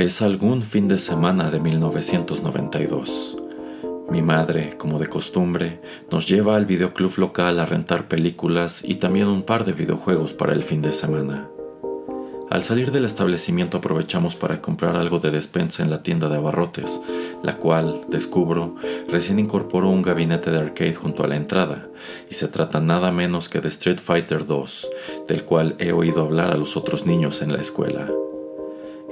Es algún fin de semana de 1992. Mi madre, como de costumbre, nos lleva al videoclub local a rentar películas y también un par de videojuegos para el fin de semana. Al salir del establecimiento aprovechamos para comprar algo de despensa en la tienda de abarrotes, la cual, descubro, recién incorporó un gabinete de arcade junto a la entrada, y se trata nada menos que de Street Fighter 2, del cual he oído hablar a los otros niños en la escuela.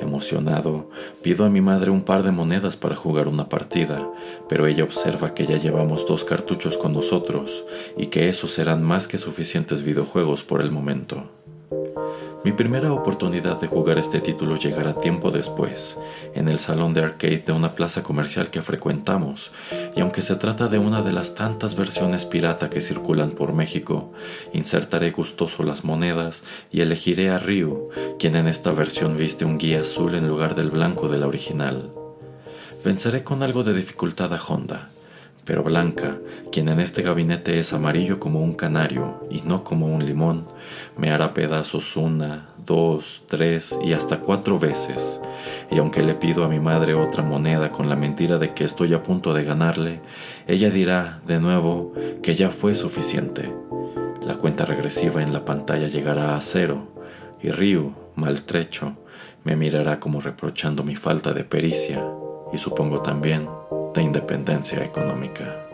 Emocionado, pido a mi madre un par de monedas para jugar una partida, pero ella observa que ya llevamos dos cartuchos con nosotros y que esos serán más que suficientes videojuegos por el momento. Mi primera oportunidad de jugar este título llegará tiempo después, en el salón de arcade de una plaza comercial que frecuentamos, y aunque se trata de una de las tantas versiones pirata que circulan por México, insertaré gustoso las monedas y elegiré a Ryu, quien en esta versión viste un guía azul en lugar del blanco de la original. Venceré con algo de dificultad a Honda, pero Blanca, quien en este gabinete es amarillo como un canario y no como un limón, me hará pedazos una, dos, tres y hasta cuatro veces. Y aunque le pido a mi madre otra moneda con la mentira de que estoy a punto de ganarle, ella dirá de nuevo que ya fue suficiente. La cuenta regresiva en la pantalla llegará a cero y Ryu, maltrecho, me mirará como reprochando mi falta de pericia y supongo también de independencia económica.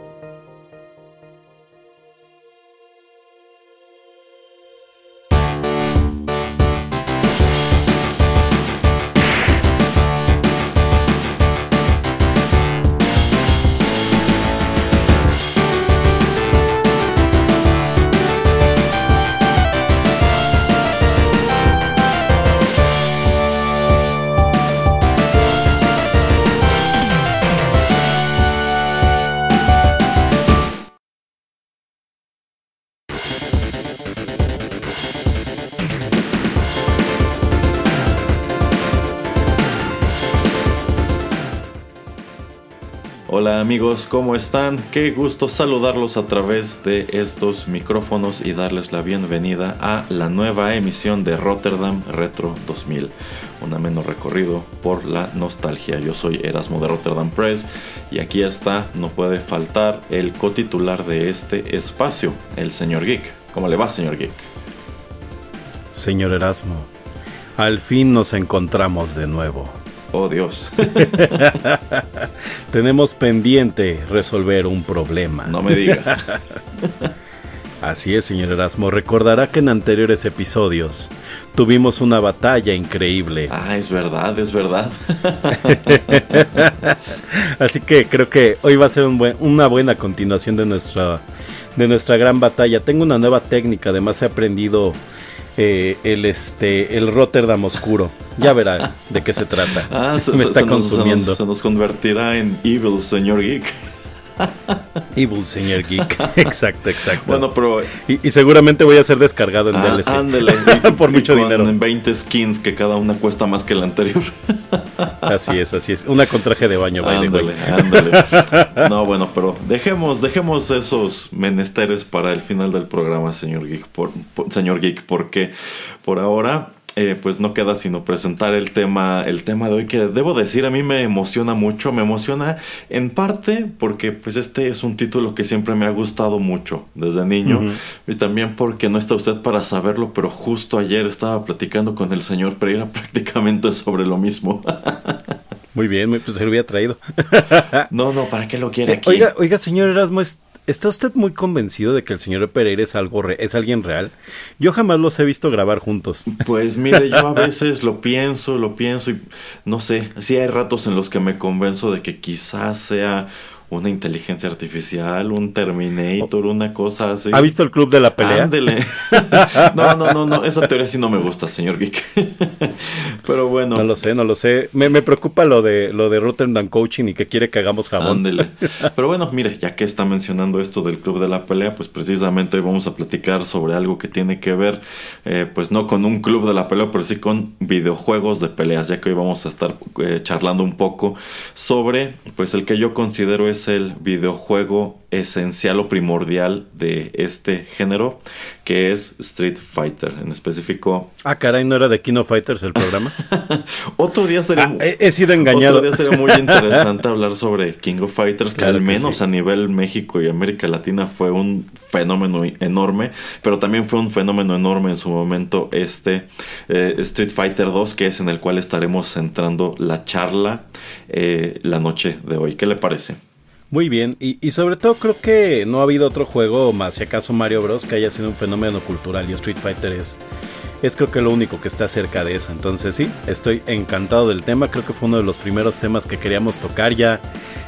Amigos, ¿cómo están? Qué gusto saludarlos a través de estos micrófonos y darles la bienvenida a la nueva emisión de Rotterdam Retro 2000, un ameno recorrido por la nostalgia. Yo soy Erasmo de Rotterdam Press y aquí está, no puede faltar el cotitular de este espacio, el señor Geek. ¿Cómo le va, señor Geek? Señor Erasmo, al fin nos encontramos de nuevo. Oh Dios. Tenemos pendiente resolver un problema. No me diga. Así es, señor Erasmo. Recordará que en anteriores episodios tuvimos una batalla increíble. Ah, es verdad, es verdad. Así que creo que hoy va a ser una buena continuación de nuestra, de nuestra gran batalla. Tengo una nueva técnica, además he aprendido eh, el este el Rotterdam oscuro. Ya verá de qué se trata. Ah, se, Me está consumiendo. se nos convertirá en Evil, señor Geek. Evil Señor Geek. exacto, exacto. Bueno, pero. Y, seguramente voy a ser descargado en ah, DLC. Ándele. Por mucho dinero. En 20 skins que cada una cuesta más que la anterior. así es, así es. Una con traje de baño, Ándale, ándale. No, bueno, pero dejemos, dejemos esos menesteres para el final del programa, señor Geek. Por, señor Geek, porque por ahora eh, pues no queda sino presentar el tema, el tema de hoy que debo decir a mí me emociona mucho, me emociona en parte porque pues este es un título que siempre me ha gustado mucho desde niño y también porque no está usted para saberlo, pero justo ayer estaba platicando con el señor Pereira prácticamente sobre lo mismo. Muy bien, pues se lo había traído. no, no, ¿para qué lo quiere aquí? Oiga, oiga, señor Erasmo, ¿Está usted muy convencido de que el señor Pereira es algo es alguien real? Yo jamás los he visto grabar juntos. Pues mire, yo a veces lo pienso, lo pienso y no sé, sí hay ratos en los que me convenzo de que quizás sea una inteligencia artificial, un Terminator, una cosa así. ¿Ha visto el club de la pelea? Ándele. no, no, no, no, esa teoría sí no me gusta, señor Geek. Pero bueno. No lo sé, no lo sé. Me, me, preocupa lo de lo de Rotterdam Coaching y que quiere que hagamos jabón. Ándele. Pero bueno, mire, ya que está mencionando esto del club de la pelea, pues precisamente hoy vamos a platicar sobre algo que tiene que ver, eh, pues no con un club de la pelea, pero sí con videojuegos de peleas, ya que hoy vamos a estar eh, charlando un poco sobre, pues el que yo considero es es el videojuego esencial o primordial de este género, que es Street Fighter, en específico. Ah, caray, ¿no era de Kino Fighters el programa? otro día sería... Ah, he, sido engañado. Otro día sería muy interesante hablar sobre King of Fighters, que al menos a nivel México y América Latina fue un fenómeno enorme, pero también fue un fenómeno enorme en su momento este eh, Street Fighter 2, que es en el cual estaremos centrando la charla eh, la noche de hoy. ¿Qué le parece? Muy bien, y, sobre todo creo que no ha habido otro juego más, si acaso Mario Bros, que haya sido un fenómeno cultural y Street Fighter es, es creo que lo único que está cerca de eso. Entonces sí, estoy encantado del tema, creo que fue uno de los primeros temas que queríamos tocar, ya,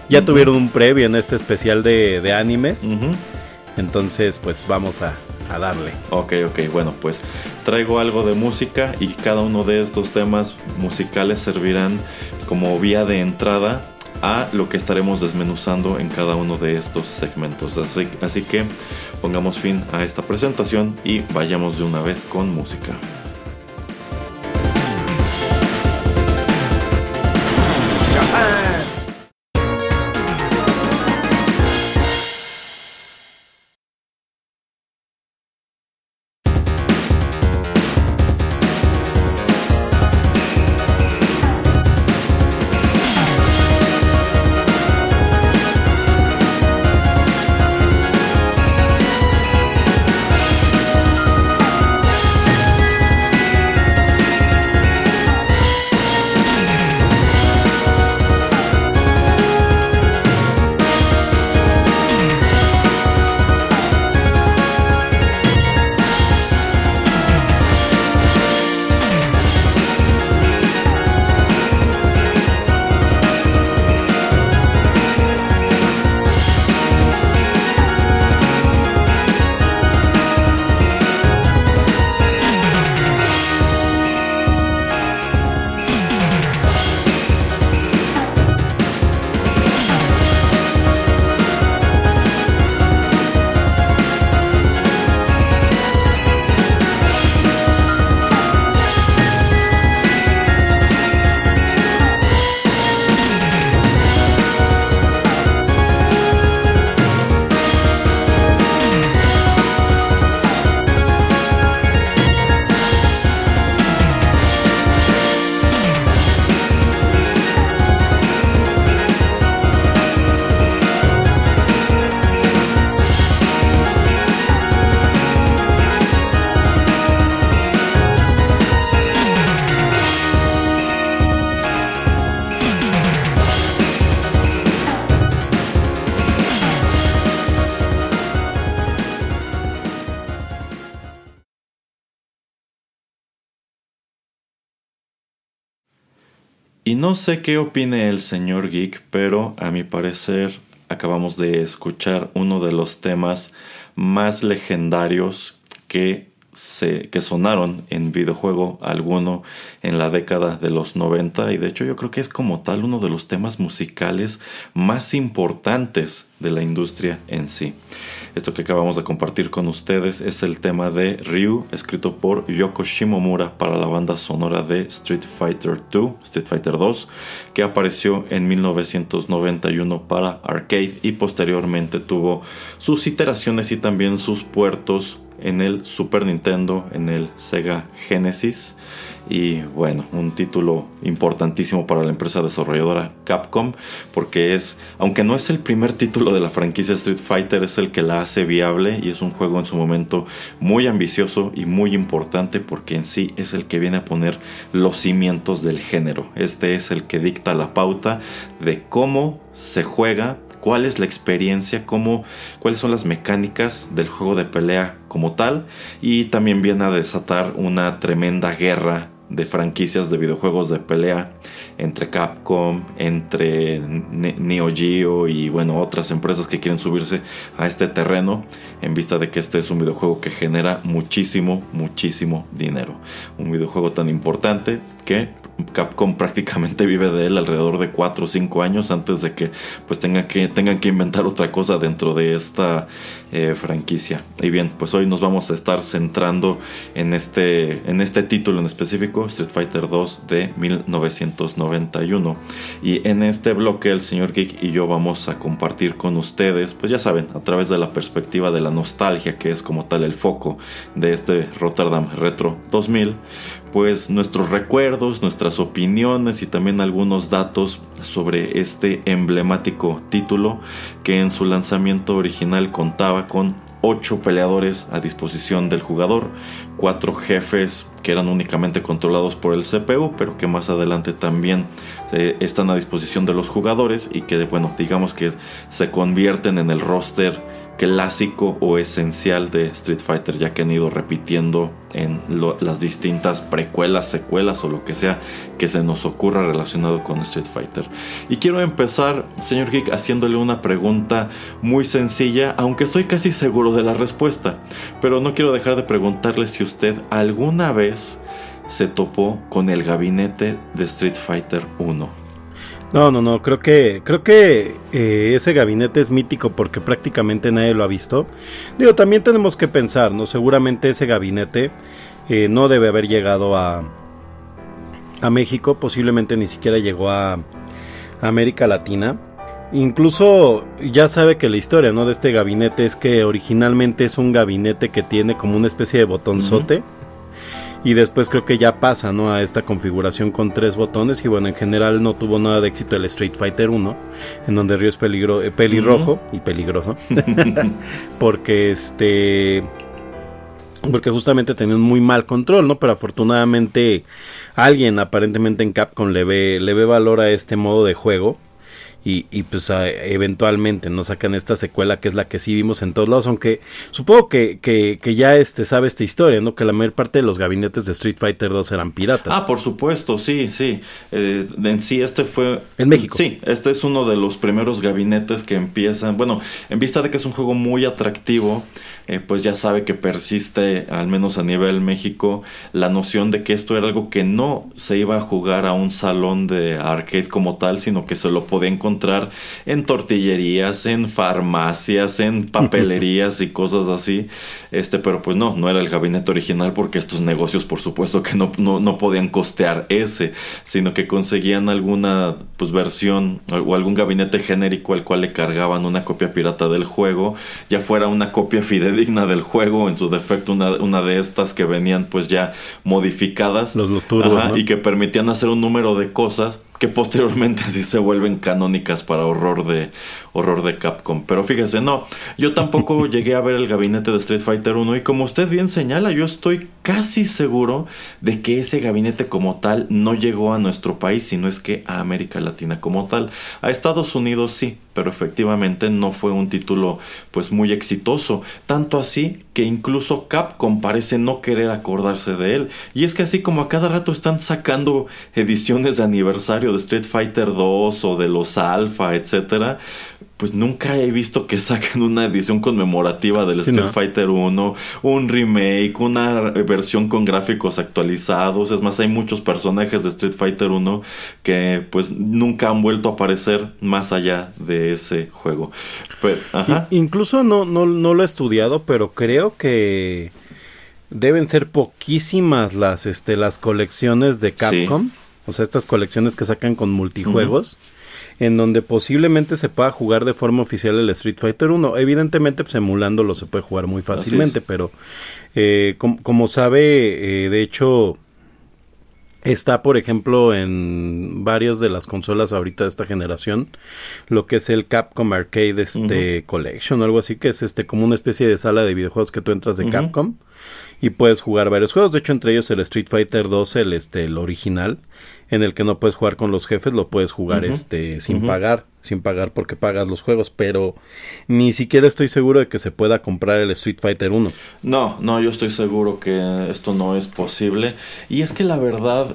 ya tuvieron un previo en este especial de, animes. Entonces pues vamos a, a darle. Ok, ok, bueno, pues traigo algo de música y cada uno de estos temas musicales servirán como vía de entrada a lo que estaremos desmenuzando en cada uno de estos segmentos. Así, que pongamos fin a esta presentación y vayamos de una vez con música. No sé qué opine el señor Geek, pero a mi parecer acabamos de escuchar uno de los temas más legendarios que, se, que sonaron en videojuego alguno en la década de los 90 y de hecho yo creo que es como tal uno de los temas musicales más importantes de la industria en sí. Esto que acabamos de compartir con ustedes es el tema de Ryu, escrito por Yoko Shimomura para la banda sonora de Street Fighter 2, Street Fighter 2, que apareció en 1991 para arcade y posteriormente tuvo sus iteraciones y también sus puertos en el Super Nintendo, en el Sega Genesis y bueno, un título importantísimo para la empresa desarrolladora Capcom porque es, aunque no es el primer título de la franquicia Street Fighter, es el que la hace viable y es un juego en su momento muy ambicioso y muy importante porque en sí es el que viene a poner los cimientos del género. Este es el que dicta la pauta de cómo se juega cuál es la experiencia, cómo, cuáles son las mecánicas del juego de pelea como tal y también viene a desatar una tremenda guerra de franquicias de videojuegos de pelea entre Capcom, entre Neo Geo y bueno, otras empresas que quieren subirse a este terreno en vista de que este es un videojuego que genera muchísimo, muchísimo dinero. Un videojuego tan importante que Capcom prácticamente vive de él alrededor de 4 o 5 años antes de que pues tenga que, tengan que inventar otra cosa dentro de esta eh, franquicia. Y bien, pues hoy nos vamos a estar centrando en este, en este título en específico, Street Fighter 2 de 1991. Y en este bloque el señor Geek y yo vamos a compartir con ustedes, pues ya saben, a través de la perspectiva de la nostalgia, que es como tal el foco de este Rotterdam Retro 2000, pues nuestros recuerdos, nuestras opiniones y también algunos datos sobre este emblemático título que en su lanzamiento original contaba con 8 peleadores a disposición del jugador, 4 jefes que eran únicamente controlados por el CPU, pero que más adelante también eh, están a disposición de los jugadores y que bueno, digamos que se convierten en el roster clásico o esencial de Street Fighter, ya que han ido repitiendo en las distintas precuelas, secuelas o lo que sea que se nos ocurra relacionado con Street Fighter. Y quiero empezar, señor Geek, haciéndole una pregunta muy sencilla, aunque estoy casi seguro de la respuesta, pero no quiero dejar de preguntarle si usted alguna vez se topó con el gabinete de Street Fighter 1. No, no, no, creo que, creo que eh, ese gabinete es mítico porque prácticamente nadie lo ha visto. Digo, también tenemos que pensar, ¿no? Seguramente ese gabinete eh, no debe haber llegado a, a México, posiblemente ni siquiera llegó a, América Latina. Incluso ya sabe que la historia, ¿no? De este gabinete es que originalmente es un gabinete que tiene como una especie de botonzote y después creo que ya pasa ¿no? a esta configuración con tres botones y bueno en general no tuvo nada de éxito el Street Fighter 1 en donde Río es peligro, eh, pelirrojo y peligroso porque este porque justamente tenía un muy mal control, ¿no? Pero afortunadamente alguien aparentemente en Capcom le ve, le ve valor a este modo de juego y, pues eventualmente nos sacan esta secuela que es la que sí vimos en todos lados, aunque supongo que, que, ya este sabe esta historia, ¿no? Que la mayor parte de los gabinetes de Street Fighter 2 eran piratas. Ah, por supuesto, sí, sí. Eh, en sí este fue... En México. Sí, este es uno de los primeros gabinetes que empiezan, bueno, en vista de que es un juego muy atractivo, eh, pues ya sabe que persiste, al menos a nivel México, la noción de que esto era algo que no se iba a jugar a un salón de arcade como tal, sino que se lo podía encontrar en tortillerías, en farmacias, en papelerías y cosas así. Este, pero pues no, no era el gabinete original porque estos negocios por supuesto que no, no, podían costear ese, sino que conseguían alguna pues versión o algún gabinete genérico al cual le cargaban una copia pirata del juego, ya fuera una copia fidedigna digna del juego, en su defecto una, una de estas que venían pues ya modificadas. Los, los Y que permitían hacer un número de cosas que posteriormente sí se vuelven canónicas para horror de horror de Capcom. Pero fíjese, no, yo tampoco llegué a ver el gabinete de Street Fighter 1 y como usted bien señala, yo estoy casi seguro de que ese gabinete como tal no llegó a nuestro país, sino es que a América Latina como tal. A Estados Unidos sí, pero efectivamente no fue un título pues muy exitoso, tanto así que incluso Capcom parece no querer acordarse de él. Y es que así como a cada rato están sacando ediciones de aniversario de Street Fighter 2 o de los Alpha, etcétera, pues nunca he visto que saquen una edición conmemorativa del Street Fighter 1, un remake, una versión con gráficos actualizados. Es más, hay muchos personajes de Street Fighter 1 que pues nunca han vuelto a aparecer más allá de ese juego. Incluso no, no, no lo he estudiado, pero creo que deben ser poquísimas las, este, las colecciones de Capcom. O sea, estas colecciones que sacan con multijuegos en donde posiblemente se pueda jugar de forma oficial el Street Fighter 1. Evidentemente, pues emulándolo se puede jugar muy fácilmente, pero eh, como sabe, eh, de hecho, Está, por ejemplo, en varias de las consolas ahorita de esta generación, lo que es el Capcom Arcade este, Collection o algo así, que es este como una especie de sala de videojuegos que tú entras de Capcom y puedes jugar varios juegos. De hecho, entre ellos el Street Fighter 2, el, este, el original, en el que no puedes jugar con los jefes, lo puedes jugar este, sin pagar, sin pagar porque pagas los juegos, pero ni siquiera estoy seguro de que se pueda comprar el Street Fighter 1. No, no, yo estoy seguro que esto no es posible. Y es que la verdad,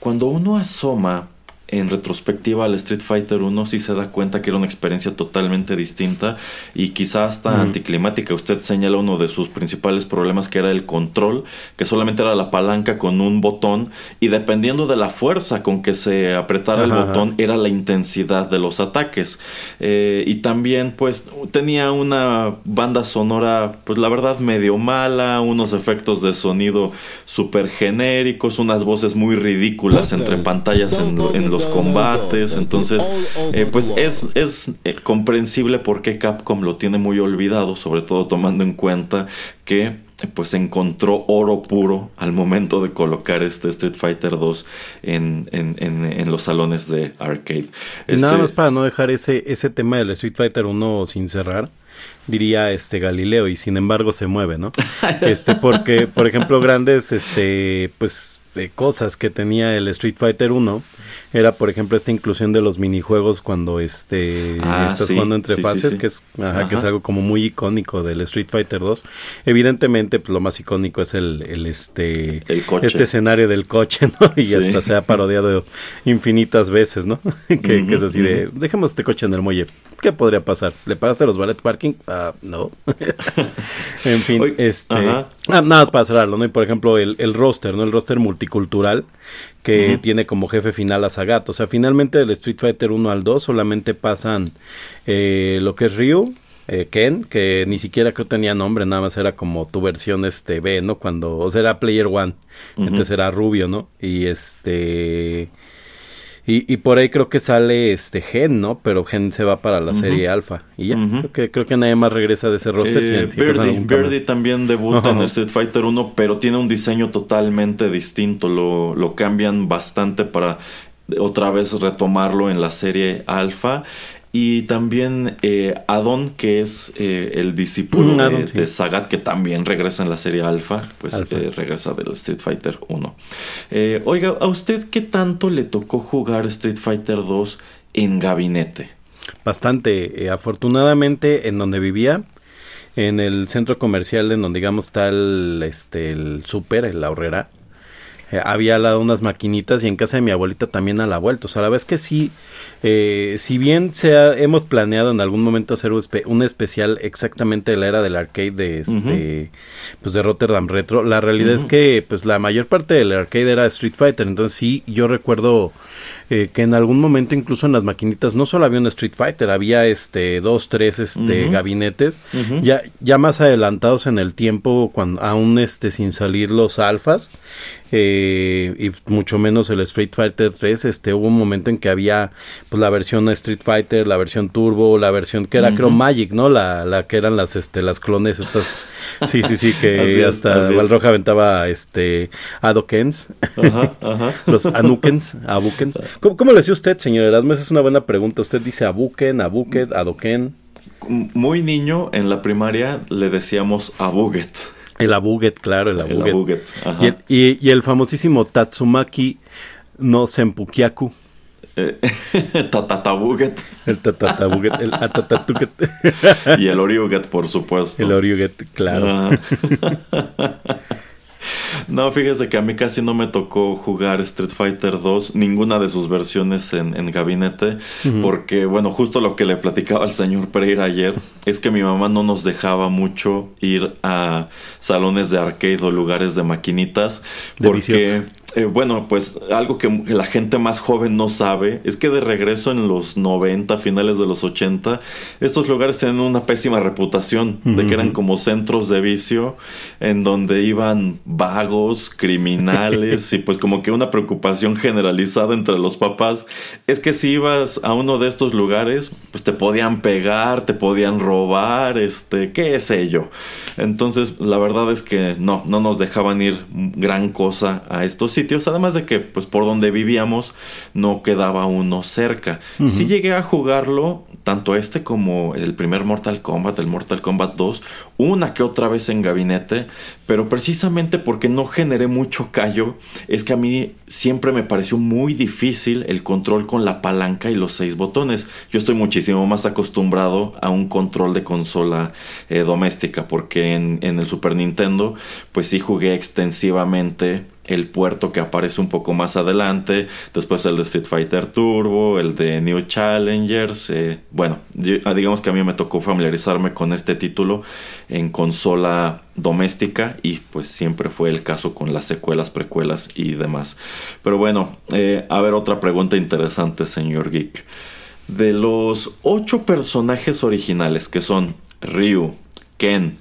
cuando uno asoma en retrospectiva al Street Fighter 1 sí se da cuenta que era una experiencia totalmente distinta y quizá hasta anticlimática. Usted señala uno de sus principales problemas que era el control, que solamente era la palanca con un botón y dependiendo de la fuerza con que se apretara el botón era la intensidad de los ataques. Eh, y también pues tenía una banda sonora pues la verdad medio mala, unos efectos de sonido súper genéricos, unas voces muy ridículas entre pantallas en, los combates. Entonces, eh, pues es, es eh, comprensible por qué Capcom lo tiene muy olvidado, sobre todo tomando en cuenta que pues encontró oro puro al momento de colocar este Street Fighter 2 en, en, los salones de arcade. Nada este más para no dejar ese, ese tema del Street Fighter 1 sin cerrar diría este Galileo y sin embargo se mueve, ¿no? Este porque por ejemplo grandes este pues cosas que tenía el Street Fighter 1 era por ejemplo esta inclusión de los minijuegos cuando este ah, estás jugando entre fases que es que es algo como muy icónico del Street Fighter 2 evidentemente pues, lo más icónico es el, el este este escenario del coche no y hasta se ha parodiado infinitas veces no que, es así de dejemos este coche en el muelle qué podría pasar le pagaste los ballet parking ah no. En fin este ah, nada más para cerrarlo no y por ejemplo el, el roster no el roster multicultural que tiene como jefe final a Sagat. O sea, finalmente del Street Fighter 1 al 2 solamente pasan eh, lo que es Ryu, eh, Ken, que ni siquiera creo tenía nombre, nada más era como tu versión este B, ¿no? Cuando, o sea, era Player One, entonces era rubio, ¿no? Y este... Y, y, por ahí creo que sale este Gen, ¿no? Pero Gen se va para la serie Alpha. Y ya, creo, que, creo que nadie más regresa de ese roster. Eh, Birdie, también debuta en Street Fighter 1, pero tiene un diseño totalmente distinto. Lo, lo cambian bastante para otra vez retomarlo en la serie Alpha. Y también eh, Adon, que es eh, el discípulo mm, de, Sagat, que también regresa en la serie Alpha, pues eh, regresa del Street Fighter 1. oiga, ¿a usted qué tanto le tocó jugar Street Fighter 2 en gabinete? Bastante. afortunadamente, en donde vivía, en el centro comercial, en donde digamos está el, este, el super, la horrera, había al lado unas maquinitas y en casa de mi abuelita también a la vuelta. O sea, la vez que sí eh, si bien se hemos planeado en algún momento hacer un, especial exactamente de la era del arcade de este pues de Rotterdam Retro, la realidad es que pues la mayor parte del arcade era Street Fighter, entonces sí yo recuerdo eh, que en algún momento incluso en las maquinitas no solo había un Street Fighter, había este dos, tres este gabinetes. Ya ya más adelantados en el tiempo cuando aún este sin salir los alfas eh, y mucho menos el Street Fighter 3, este hubo un momento en que había pues la versión Street Fighter, la versión Turbo, la versión que era creo Magic, ¿no? La, la que eran las este las clones estas Sí, sí, sí, que hasta Valroja aventaba este Adokens. Ajá, ajá. Los Anukens, Abukens. ¿Cómo, ¿Cómo, le decía usted, señor Erasmus? Es una buena pregunta. Usted dice Abuken, Abuket, Adoken. Muy niño en la primaria le decíamos Abuget. El Abuget, claro, el Abuget. El Abuget y, el, y, y, el famosísimo Tatsumaki no Senpukiaku. Eh, tatatabuget. El tatatabuget, el atatatuget. y el oriuget, por supuesto. El oriuget, claro. No, fíjese que a mí casi no me tocó jugar Street Fighter 2, ninguna de sus versiones en, gabinete, porque, bueno, justo lo que le platicaba al señor Pereira ayer es que mi mamá no nos dejaba mucho ir a salones de arcade o lugares de maquinitas, porque... Eh, bueno, pues algo que, la gente más joven no sabe es que de regreso en los 90, finales de los 80, estos lugares tienen una pésima reputación de que eran como centros de vicio en donde iban vagos, criminales y pues como que una preocupación generalizada entre los papás es que si ibas a uno de estos lugares, pues te podían pegar, te podían robar, este, qué sé yo. Entonces, la verdad es que no, no nos dejaban ir gran cosa a estos sitios además de que pues por donde vivíamos no quedaba uno cerca. Si llegué a jugarlo, tanto este como el primer Mortal Kombat, el Mortal Kombat 2, una que otra vez en gabinete, pero precisamente porque no generé mucho callo, es que a mí siempre me pareció muy difícil el control con la palanca y los seis botones. Yo estoy muchísimo más acostumbrado a un control de consola eh, doméstica, porque en, en el Super Nintendo, pues sí jugué extensivamente el puerto que aparece un poco más adelante, después el de Street Fighter Turbo, el de New Challengers, eh, bueno, ah, digamos que a mí me tocó familiarizarme con este título en consola doméstica y pues siempre fue el caso con las secuelas, precuelas y demás. Pero bueno, eh, a ver otra pregunta interesante, señor Geek. De los ocho personajes originales que son Ryu, Ken,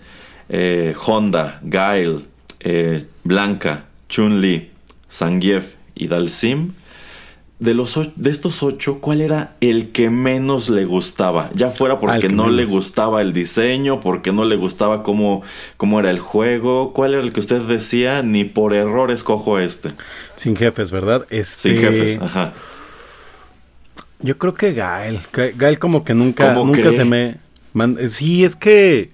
eh, Honda, Guile, Blanca, Chun-Li, Zangief y Dalsim, de, los, de estos ocho, ¿cuál era el que menos le gustaba? Ya fuera porque no le gustaba el diseño, porque no le gustaba cómo, cómo era el juego. ¿Cuál era el que usted decía? Ni por error escojo este. Sin jefes, ¿verdad? Este... Sin jefes, ajá. Yo creo que Gael. Gael como que nunca, nunca se me... Sí, es que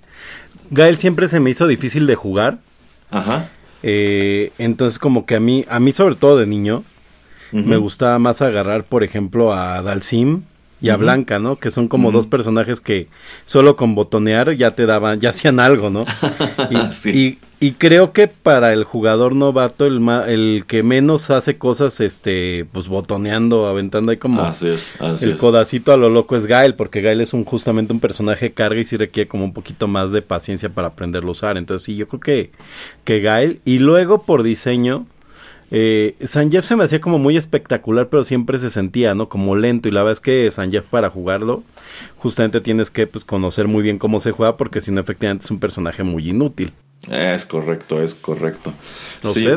Gael siempre se me hizo difícil de jugar. Ajá. Eh, entonces como que a mí, a mí sobre todo de niño, me gustaba más agarrar, por ejemplo, a Dalsim y a Blanca, ¿no? Que son como dos personajes que solo con botonear ya te daban, ya hacían algo, ¿no? y, y, creo que para el jugador novato, el, el que menos hace cosas, este, pues botoneando, aventando ahí como el codacito a lo loco es Gael, porque Gael es un justamente un personaje carga y sí requiere como un poquito más de paciencia para aprenderlo a usar. Entonces sí, yo creo que, que Gael, y luego por diseño, eh, San Jeff se me hacía como muy espectacular, pero siempre se sentía, ¿no? Como lento. Y la verdad es que San Jeff para jugarlo, justamente tienes que pues, conocer muy bien cómo se juega, porque si no, efectivamente es un personaje muy inútil. Es correcto, es correcto. Sí,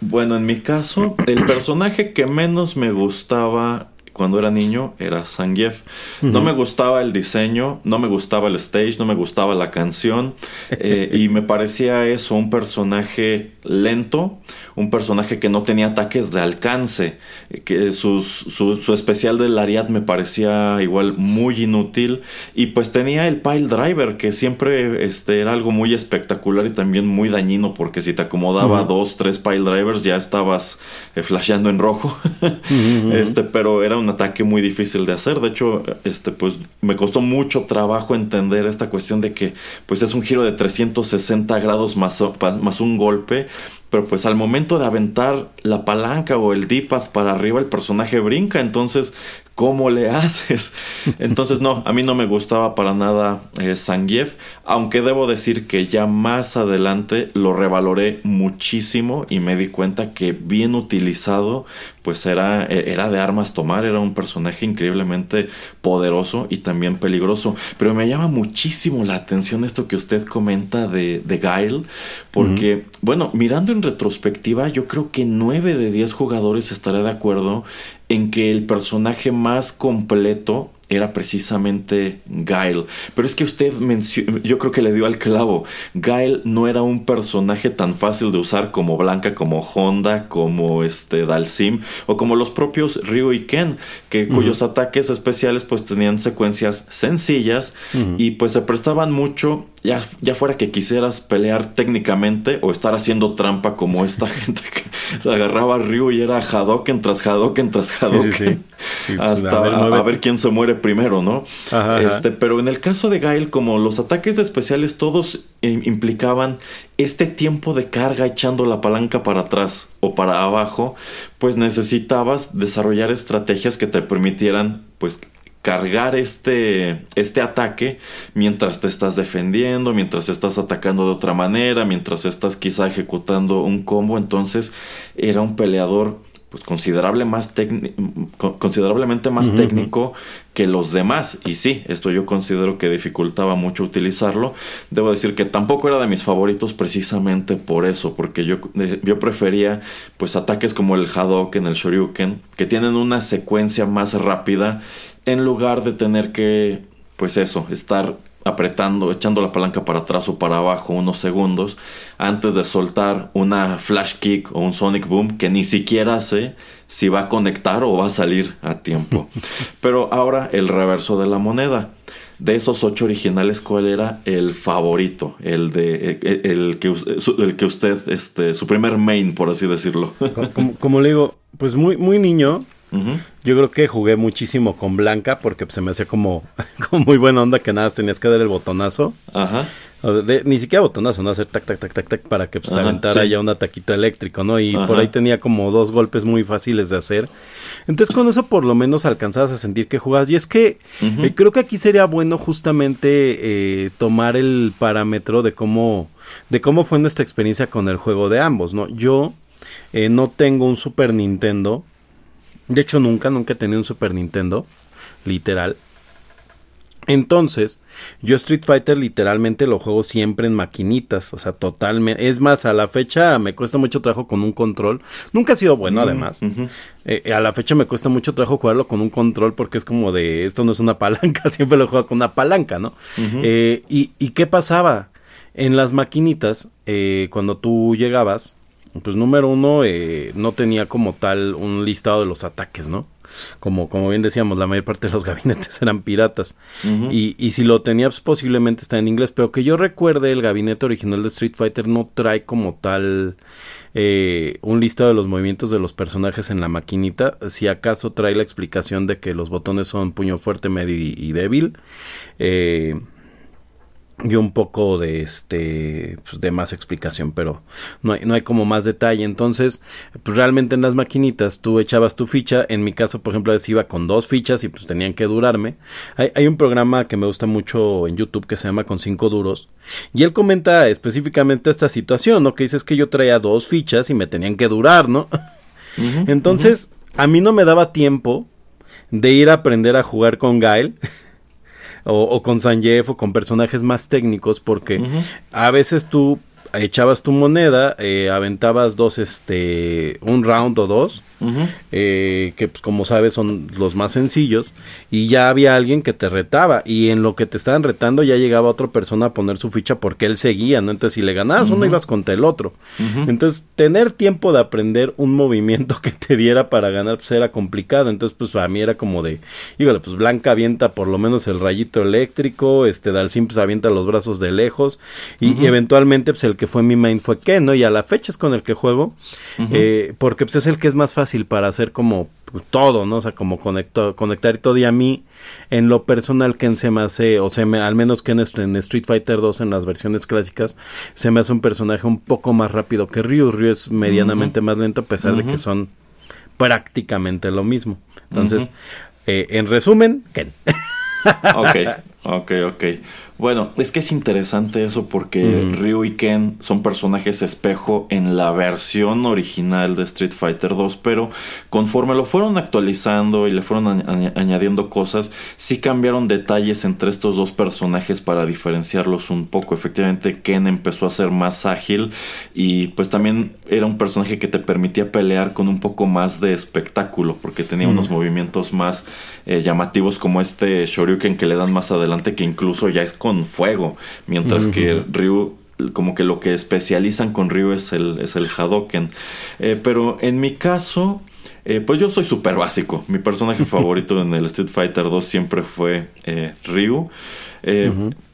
bueno, en mi caso, el personaje que menos me gustaba cuando era niño era Zangief. No me gustaba el diseño, no me gustaba el stage, no me gustaba la canción eh, y me parecía eso, un personaje lento, un personaje que no tenía ataques de alcance, que su, su, especial del Lariat me parecía igual muy inútil y pues tenía el pile driver que siempre este, era algo muy espectacular y también muy dañino porque si te acomodaba dos, tres pile drivers ya estabas eh, flasheando en rojo, este, pero era un un ataque muy difícil de hacer. De hecho, este, pues me costó mucho trabajo entender esta cuestión de que pues es un giro de 360 grados más, más un golpe. Pero pues al momento de aventar la palanca o el D-pad para arriba, el personaje brinca. Entonces ¿Cómo le haces? Entonces no, a mí no me gustaba para nada eh, Zangief, aunque debo decir que ya más adelante lo revaloré muchísimo y me di cuenta que bien utilizado pues era, e, era de armas tomar, era un personaje increíblemente poderoso y también peligroso. Pero me llama muchísimo la atención esto que usted comenta de, de Guile, porque bueno, mirando en retrospectiva yo creo que 9 de 10 jugadores estará de acuerdo en que el personaje más completo era precisamente Guile. Pero es que usted mencionó, yo creo que le dio al clavo. Guile no era un personaje tan fácil de usar como Blanca, como Honda, como este Dalsim o como los propios Ryu y Ken, que cuyos ataques especiales pues tenían secuencias sencillas y pues se prestaban mucho ya, ya fuera que quisieras pelear técnicamente o estar haciendo trampa como esta gente que se agarraba a Ryu y era Hadoken tras Hadoken tras Hadoken. Pues, hasta a ver, quién se muere primero, ¿no? este, Pero en el caso de Gail, como los ataques especiales todos implicaban este tiempo de carga echando la palanca para atrás o para abajo, pues necesitabas desarrollar estrategias que te permitieran pues cargar este, este ataque mientras te estás defendiendo, mientras estás atacando de otra manera, mientras estás quizá ejecutando un combo. Entonces era un peleador pues considerable más considerablemente más técnico que los demás y sí, esto yo considero que dificultaba mucho utilizarlo. Debo decir que tampoco era de mis favoritos precisamente por eso, porque yo, eh, yo prefería pues ataques como el Hadoken, el Shoryuken, que tienen una secuencia más rápida en lugar de tener que, pues eso, estar apretando, echando la palanca para atrás o para abajo unos segundos antes de soltar una flash kick o un sonic boom que ni siquiera sé si va a conectar o va a salir a tiempo. Pero ahora el reverso de la moneda. De esos ocho originales, ¿cuál era el favorito? El de el, que, el que usted, este, su primer main, por así decirlo. Como, como le digo, pues muy, muy niño, yo creo que jugué muchísimo con Blanca porque se me hacía como, como muy buena onda que nada, tenías que dar el botonazo. Ajá. ni siquiera botonazo, ¿no? Hacer tac, tac, tac, tac, tac para que pues aventara ya un ataquito eléctrico, ¿no? Y por ahí tenía como dos golpes muy fáciles de hacer. Entonces con eso por lo menos alcanzabas a sentir que jugabas. Y es que eh, creo que aquí sería bueno justamente eh, tomar el parámetro de cómo, de cómo fue nuestra experiencia con el juego de ambos, ¿no? Yo eh, no tengo un Super Nintendo. De hecho, nunca, nunca he tenido un Super Nintendo. Literal. Entonces, yo Street Fighter literalmente lo juego siempre en maquinitas, o sea, totalmente. Es más, a la fecha me cuesta mucho trabajo con un control. Nunca ha sido bueno, además. Eh, a la fecha me cuesta mucho trabajo jugarlo con un control porque es como de, esto no es una palanca, siempre lo juego con una palanca, ¿no? Eh, y, y, qué pasaba? En las maquinitas, eh, cuando tú llegabas, pues número uno, no tenía como tal un listado de los ataques, ¿no? como, como bien decíamos, la mayor parte de los gabinetes eran piratas. y, y, si lo tenía, pues, posiblemente está en inglés. Pero que yo recuerde, el gabinete original de Street Fighter no trae como tal eh, un listado de los movimientos de los personajes en la maquinita. Si acaso trae la explicación de que los botones son puño fuerte, medio y, y débil. Eh, y un poco de este pues, de más explicación pero no hay, no hay como más detalle. Entonces pues realmente en las maquinitas tú echabas tu ficha. En mi caso por ejemplo iba con dos fichas y pues tenían que durarme. Hay, hay un programa que me gusta mucho en YouTube que se llama con cinco duros y él comenta específicamente esta situación no que dice es que yo traía dos fichas y me tenían que durar no entonces a mí no me daba tiempo de ir a aprender a jugar con Gael o, con Sanjef o con personajes más técnicos porque a veces tú echabas tu moneda, eh, aventabas dos, este, un round o dos eh, que pues como sabes son los más sencillos, y ya había alguien que te retaba, y en lo que te estaban retando ya llegaba otra persona a poner su ficha porque él seguía, ¿no? Entonces si le ganabas uno ibas contra el otro. Entonces tener tiempo de aprender un movimiento que te diera para ganar pues era complicado, entonces pues para mí era como de, híjole, pues Blanca avienta por lo menos el rayito eléctrico, este Dalsim pues avienta los brazos de lejos, y, eventualmente pues el que fue mi main fue Ken, ¿no? Y a la fecha es con el que juego, eh, porque pues es el que es más fácil para hacer como pues, todo, ¿no? O sea, como conecto, conectar todo. Y a mí, en lo personal, que se me hace, o sea, al menos que en, en, Street Fighter 2, en las versiones clásicas, se me hace un personaje un poco más rápido que Ryu. Ryu es medianamente más lento, a pesar de que son prácticamente lo mismo. Entonces, eh, en resumen, Ken. ok, ok, ok. Bueno, es que es interesante eso porque mm. Ryu y Ken son personajes espejo en la versión original de Street Fighter 2, pero conforme lo fueron actualizando y le fueron añadiendo cosas, sí cambiaron detalles entre estos dos personajes para diferenciarlos un poco. Efectivamente, Ken empezó a ser más ágil y pues también era un personaje que te permitía pelear con un poco más de espectáculo porque tenía unos movimientos más eh, llamativos como este Shoryuken que le dan más adelante que incluso ya es con fuego, mientras que Ryu como que lo que especializan con Ryu es el, es el Hadoken. Eh, pero en mi caso, eh, pues yo soy súper básico. Mi personaje favorito en el Street Fighter 2 siempre fue eh, Ryu.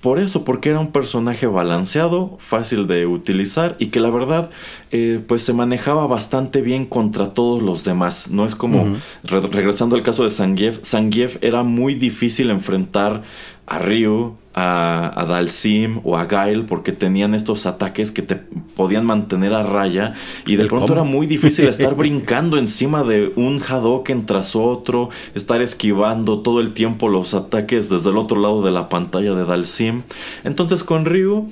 Por eso, porque era un personaje balanceado, fácil de utilizar y que la verdad, pues se manejaba bastante bien contra todos los demás. No es como, regresando al caso de Zangief, Zangief era muy difícil enfrentar a Ryu, a, a, Dalsim o a Gail porque tenían estos ataques que te podían mantener a raya y de pronto era muy difícil estar brincando encima de un Hadoken tras otro, estar esquivando todo el tiempo los ataques desde el otro lado de la pantalla de Dalsim. Entonces con Ryu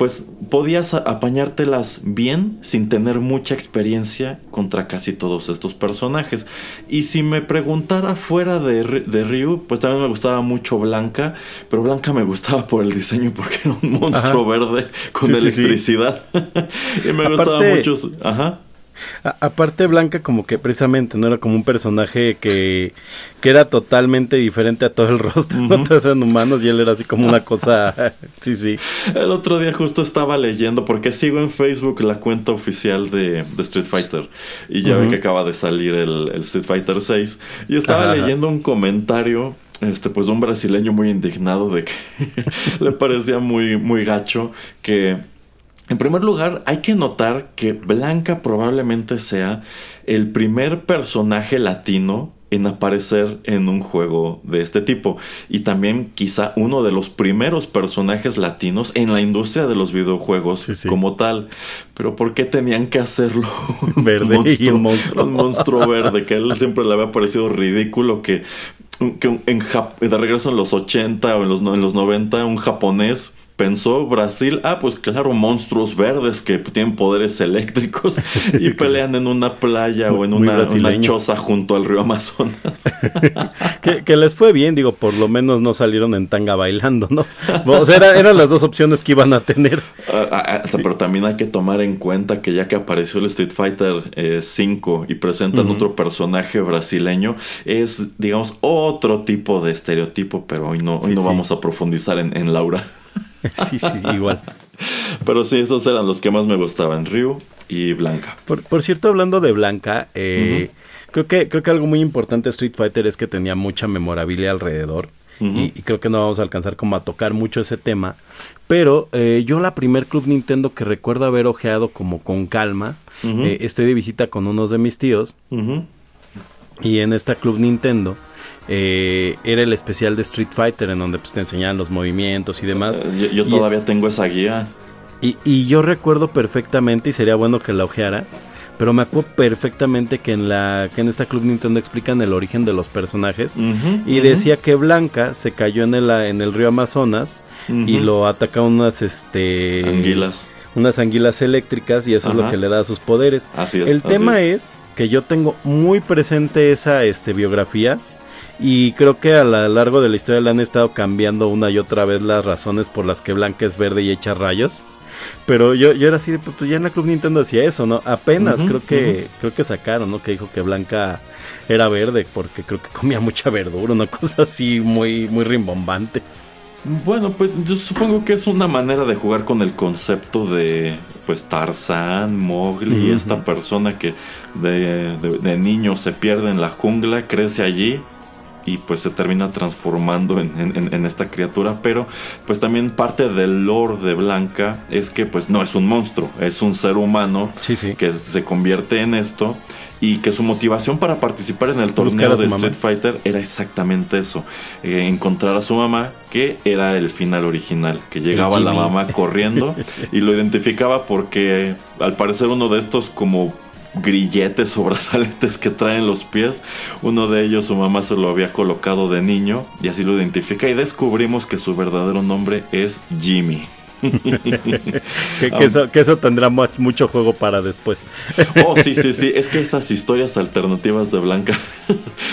pues podías apañártelas bien sin tener mucha experiencia contra casi todos estos personajes. Y si me preguntara fuera de, de Ryu, pues también me gustaba mucho Blanca, pero Blanca me gustaba por el diseño porque era un monstruo verde con electricidad. y me gustaba mucho. Ajá aparte Blanca como que precisamente no era como un personaje que, que era totalmente diferente a todo el rostro, no todos eran humanos y él era así como una cosa, sí, sí. El otro día justo estaba leyendo porque sigo en Facebook la cuenta oficial de, Street Fighter y ya ve que acaba de salir el, Street Fighter 6 y estaba leyendo un comentario este pues un brasileño muy indignado de que le parecía muy muy gacho que en primer lugar, hay que notar que Blanca probablemente sea el primer personaje latino en aparecer en un juego de este tipo. Y también quizá uno de los primeros personajes latinos en la industria de los videojuegos como tal. Pero ¿por qué tenían que hacerlo verde un monstruo, un monstruo. Un monstruo verde, que a él siempre le había parecido ridículo que, que en de regreso en los 80 o en los, en los 90 un japonés pensó Brasil, ah, pues claro, monstruos verdes que tienen poderes eléctricos y pelean en una playa o en una, choza junto al río Amazonas. que, les fue bien, digo, por lo menos no salieron en tanga bailando, ¿no? O sea, eran las dos opciones que iban a tener. Ah, ah, ah, pero también hay que tomar en cuenta que ya que apareció el Street Fighter 5 eh, y presentan otro personaje brasileño, es, digamos, otro tipo de estereotipo, pero hoy no, hoy no vamos a profundizar en, en Laura. sí, sí, igual. Pero sí, esos eran los que más me gustaban, Ryu y Blanca. Por, cierto, hablando de Blanca, eh, creo, que, creo que algo muy importante de Street Fighter es que tenía mucha memorabilia alrededor. y, creo que no vamos a alcanzar como a tocar mucho ese tema. Pero eh, yo la primer Club Nintendo que recuerdo haber ojeado como con calma, eh, estoy de visita con unos de mis tíos. Y en esta Club Nintendo eh, era el especial de Street Fighter en donde pues, te enseñaban los movimientos y demás. Eh, yo, todavía tengo esa guía. Y, yo recuerdo perfectamente, y sería bueno que la ojeara, pero me acuerdo perfectamente que en la que en esta Club Nintendo explican el origen de los personajes y decía que Blanca se cayó en el, en el río Amazonas y lo ataca unas este anguilas unas anguilas eléctricas y eso es lo que le da sus poderes. Así es, el tema es. que yo tengo muy presente esa este biografía y creo que a lo largo de la historia le han estado cambiando una y otra vez las razones por las que Blanca es verde y echa rayos. Pero yo, yo era así, pues ya en la Club Nintendo decía eso, ¿no? Apenas creo que creo que sacaron, ¿no? Que dijo que Blanca era verde porque creo que comía mucha verdura, una cosa así muy, muy rimbombante. Bueno, pues yo supongo que es una manera de jugar con el concepto de pues Tarzán, Mowgli, esta persona que de, de, niño se pierde en la jungla, crece allí y pues se termina transformando en, esta criatura. Pero pues también parte del lore de Blanca es que pues no es un monstruo es un ser humano que se convierte en esto y que su motivación para participar en el torneo de Street Fighter era exactamente eso, eh, encontrar a su mamá, que era el final original, que llegaba la mamá corriendo y lo identificaba porque al parecer uno de estos como grilletes o brazaletes que traen los pies. Uno de ellos su mamá se lo había colocado de niño y así lo identifica y descubrimos que su verdadero nombre es Jimmy. que, eso, tendrá mucho juego para después. oh, sí, sí, sí. Es que esas historias alternativas de Blanca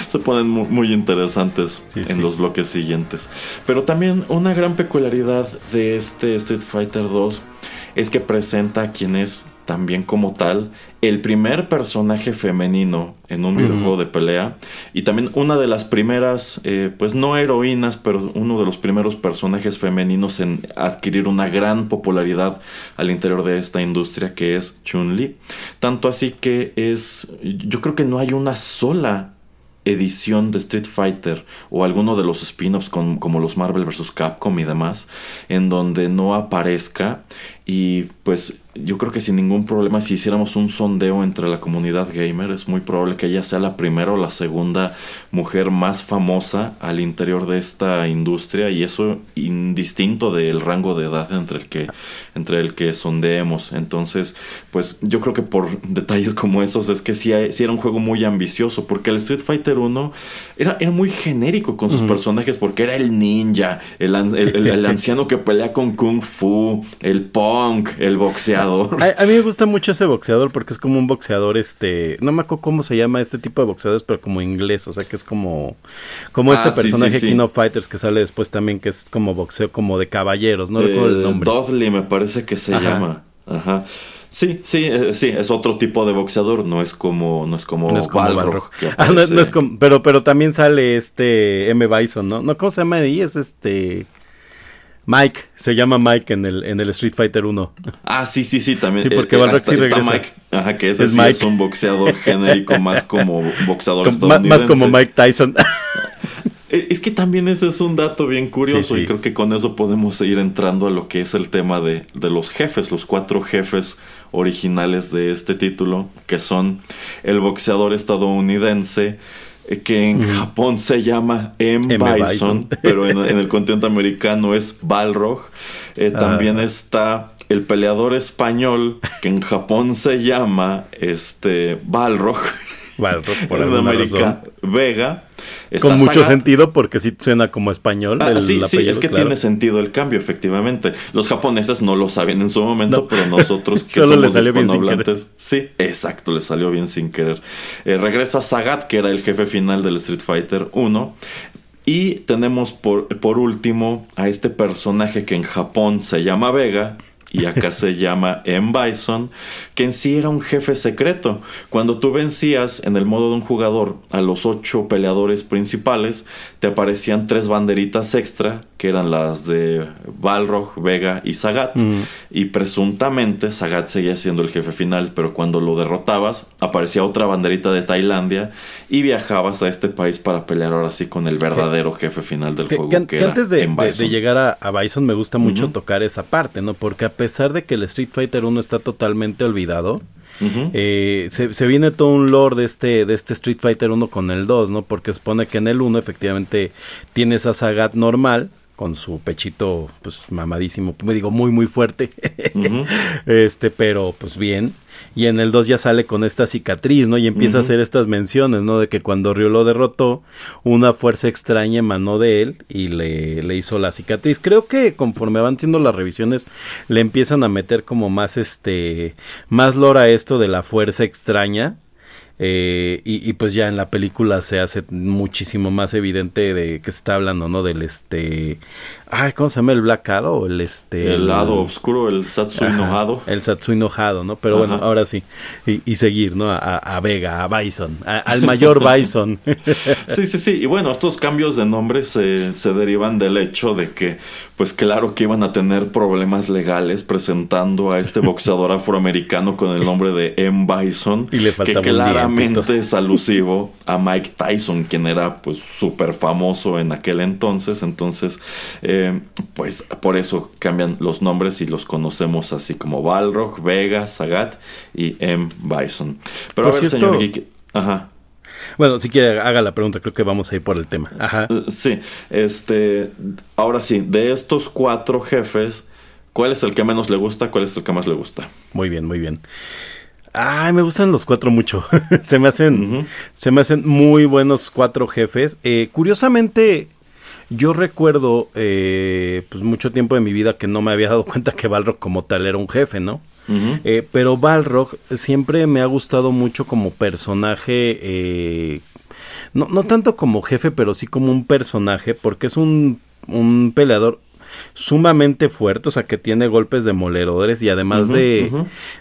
se ponen muy, interesantes en los bloques siguientes. Pero también una gran peculiaridad de este Street Fighter 2 es que presenta a quien es también como tal el primer personaje femenino en un videojuego de pelea y también una de las primeras, eh, pues no heroínas, pero uno de los primeros personajes femeninos en adquirir una gran popularidad al interior de esta industria que es Chun-Li. Tanto así que es, yo creo que no hay una sola edición de Street Fighter o alguno de los spin-offs como los Marvel vs. Capcom y demás, en donde no aparezca y pues yo creo que sin ningún problema si hiciéramos un sondeo entre la comunidad gamer es muy probable que ella sea la primera o la segunda mujer más famosa al interior de esta industria y eso indistinto del rango de edad entre el que entre el que sondeemos. Entonces pues yo creo que por detalles como esos es que sí, era un juego muy ambicioso porque el Street Fighter 1 era, era muy genérico con sus personajes porque era el ninja el, el anciano que pelea con kung fu el punk el boxeador a, mí me gusta mucho ese boxeador porque es como un boxeador, este, no me acuerdo cómo se llama este tipo de boxeadores, pero como inglés, o sea que es como, como este ah, personaje King of Fighters que sale después también, que es como boxeo como de caballeros, no recuerdo el nombre. Dudley me parece que se llama. Ajá. Sí, sí, eh, sí, es otro tipo de boxeador, no es como, no es como, no es como ah, no, es como, pero, pero también sale este M. Bison, ¿no? No, ¿cómo se llama ahí? Es este. Mike, se llama Mike en el, en el Street Fighter 1. Ah, sí, sí, sí, también. Sí, porque eh, sí regresa. Mike. Ajá, que ese es, sí es un boxeador genérico, más como boxeador estadounidense. Más como Mike Tyson. Eh, es que también ese es un dato bien curioso y creo que con eso podemos ir entrando a lo que es el tema de, de los jefes, los cuatro jefes originales de este título, que son el boxeador estadounidense que en Japón se llama M. Bison, pero en, el continente americano es Balrog. Eh, ah. También está el peleador español, que en Japón se llama este Balrog. Balrog, por Vega. Con mucho sentido porque sí suena como español. Ah, sí, sí, es que tiene sentido el cambio, efectivamente. Los japoneses no lo sabían en su momento, pero nosotros que somos hispanohablantes, sí, exacto, le salió bien sin querer. Eh, regresa Sagat, que era el jefe final del Street Fighter 1. Y tenemos por, por último a este personaje que en Japón se llama Vega, y acá se llama M. Bison, que en sí era un jefe secreto. Cuando tú vencías en el modo de un jugador a los ocho peleadores principales, te aparecían tres banderitas extra, que eran las de Balrog, Vega y Sagat. Mm. Y presuntamente Sagat seguía siendo el jefe final, pero cuando lo derrotabas, aparecía otra banderita de Tailandia y viajabas a este país para pelear ahora sí con el verdadero jefe final del juego. Que, antes de, llegar a, Bison me gusta mucho tocar esa parte, ¿no? Porque a pesar de que el Street Fighter 1 está totalmente olvidado, eh, se, viene todo un lore de este, de este Street Fighter 1 con el 2, ¿no? Porque supone que en el 1 efectivamente tiene esa Sagat normal, con su pechito pues mamadísimo, me digo muy muy fuerte. Este, pero pues bien. Y en el 2 ya sale con esta cicatriz, ¿no? Y empieza a hacer estas menciones, ¿no? De que cuando Ryu lo derrotó, una fuerza extraña emanó de él y le, le hizo la cicatriz. Creo que conforme van siendo las revisiones, le empiezan a meter como más este, más lora a esto de la fuerza extraña eh, y, pues ya en la película se hace muchísimo más evidente de que se está hablando, ¿no? Del este. Ay, ¿cómo se llama el Black el este. El, lado oscuro, el Satsu enojado. El Satsu enojado, ¿no? Pero bueno, ahora sí. Y, seguir, ¿no? A, Vega, a Bison, al mayor Bison. sí, sí, sí. Y bueno, estos cambios de nombre se, se derivan del hecho de que pues claro que iban a tener problemas legales presentando a este boxeador afroamericano con el nombre de M. Bison, y le que claramente es alusivo a Mike Tyson, quien era pues súper famoso en aquel entonces. Entonces, eh, pues por eso cambian los nombres y los conocemos así como Balrog, Vega, Sagat y M. Bison. Pero a ver, señor Geek. Ajá. Bueno, si quiere, haga la pregunta, creo que vamos a ir por el tema. Ajá. Eh, sí, este, ahora sí, de estos cuatro jefes, ¿cuál es el que menos le gusta? ¿Cuál es el que más le gusta? Muy bien, muy bien. Ay, me gustan los cuatro mucho. se me hacen, se me hacen muy buenos cuatro jefes. Eh, curiosamente, yo recuerdo, eh, pues mucho tiempo de mi vida que no me había dado cuenta que Balrog como tal era un jefe, ¿no? Eh, pero Balrog siempre me ha gustado mucho como personaje, eh, no, no tanto como jefe, pero sí como un personaje, porque es un, un peleador sumamente fuerte, o sea, que tiene golpes de molerodores y además de,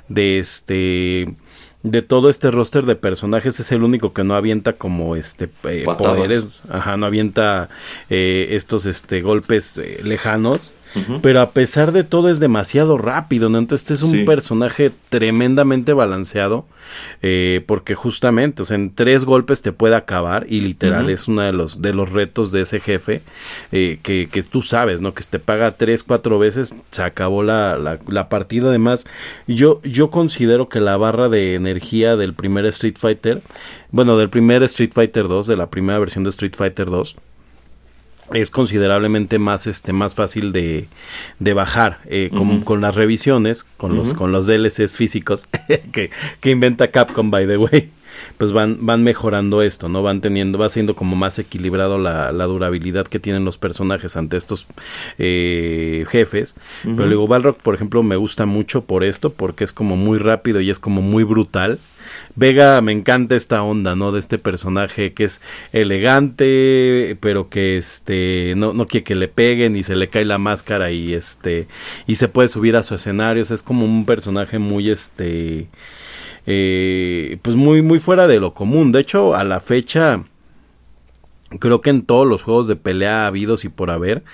de este de todo este roster de personajes es el único que no avienta como este eh, poderes, ajá, no avienta eh, estos este golpes eh, lejanos pero a pesar de todo es demasiado rápido, ¿no? Entonces este es un personaje tremendamente balanceado, eh, porque justamente, o sea, en tres golpes te puede acabar y literal es uno de los, de los retos de ese jefe, eh, que, que, tú sabes, ¿no? Que te paga tres, cuatro veces, se acabó la, la, la partida. Además, yo, yo considero que la barra de energía del primer Street Fighter, bueno, del primer Street Fighter 2, de la primera versión de Street Fighter 2, es considerablemente más este más fácil de, de bajar eh, con, con, las revisiones con los con los DLCs físicos que, que, inventa Capcom by the way. Pues van van mejorando esto no van teniendo va siendo como más equilibrado la, la durabilidad que tienen los personajes ante estos eh, jefes. Pero luego Balrog por ejemplo me gusta mucho por esto porque es como muy rápido y es como muy brutal Vega me encanta esta onda, ¿no? De este personaje que es elegante, pero que este no, no quiere que le peguen y se le cae la máscara y este y se puede subir a su escenario. es como un personaje muy este eh, pues muy muy fuera de lo común. De hecho, a la fecha Creo que en todos los juegos de pelea habidos y por haber,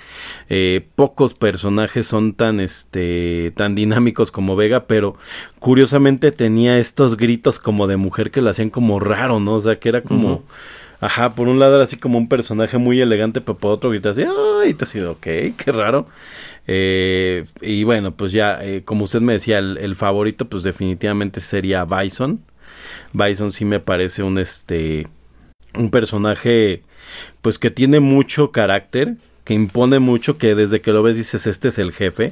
eh, pocos personajes son tan, este, tan dinámicos como Vega, pero curiosamente tenía estos gritos como de mujer que lo hacían como raro, ¿no? O sea, que era como, ajá, por un lado era así como un personaje muy elegante, pero por otro grita así, ay, te ha sido, ok, qué raro. Eh, y bueno, pues ya, eh, como usted me decía, el, el favorito, pues definitivamente sería Bison. Bison sí me parece un, este, un personaje pues que tiene mucho carácter, que impone mucho, que desde que lo ves dices, este es el jefe.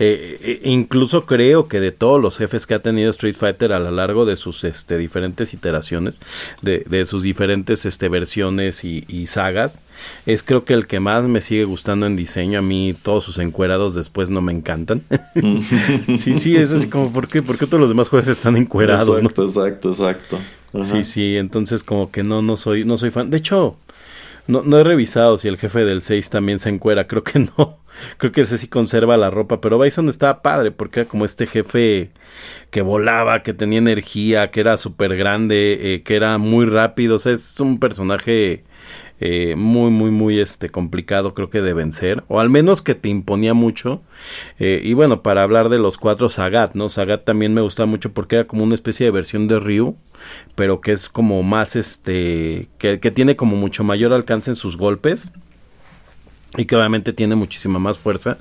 Eh, eh, incluso creo que de todos los jefes que ha tenido Street Fighter a lo largo de sus este, diferentes iteraciones, de, de sus diferentes este, versiones y, y, sagas, es creo que el que más me sigue gustando en diseño. A mí todos sus encuerados después no me encantan. sí, sí, es así como, ¿por qué? ¿Por qué todos los demás jueces están encuerados? Exacto, exacto, exacto. Ajá. Sí, sí, entonces como que no, no soy, no soy fan. De hecho, no, no he revisado si el jefe del 6 también se encuera, creo que no. Creo que ese sí conserva la ropa, pero Bison estaba padre porque era como este jefe que volaba, que tenía energía, que era súper grande, eh, que era muy rápido, o sea, es un personaje eh, muy, muy, muy este, complicado creo que de vencer, o al menos que te imponía mucho. Eh, y bueno, para hablar de los cuatro Sagat, ¿no? Sagat también me gustaba mucho porque era como una especie de versión de Ryu, pero que es como más, este, que, que tiene como mucho mayor alcance en sus golpes y que obviamente tiene muchísima más fuerza.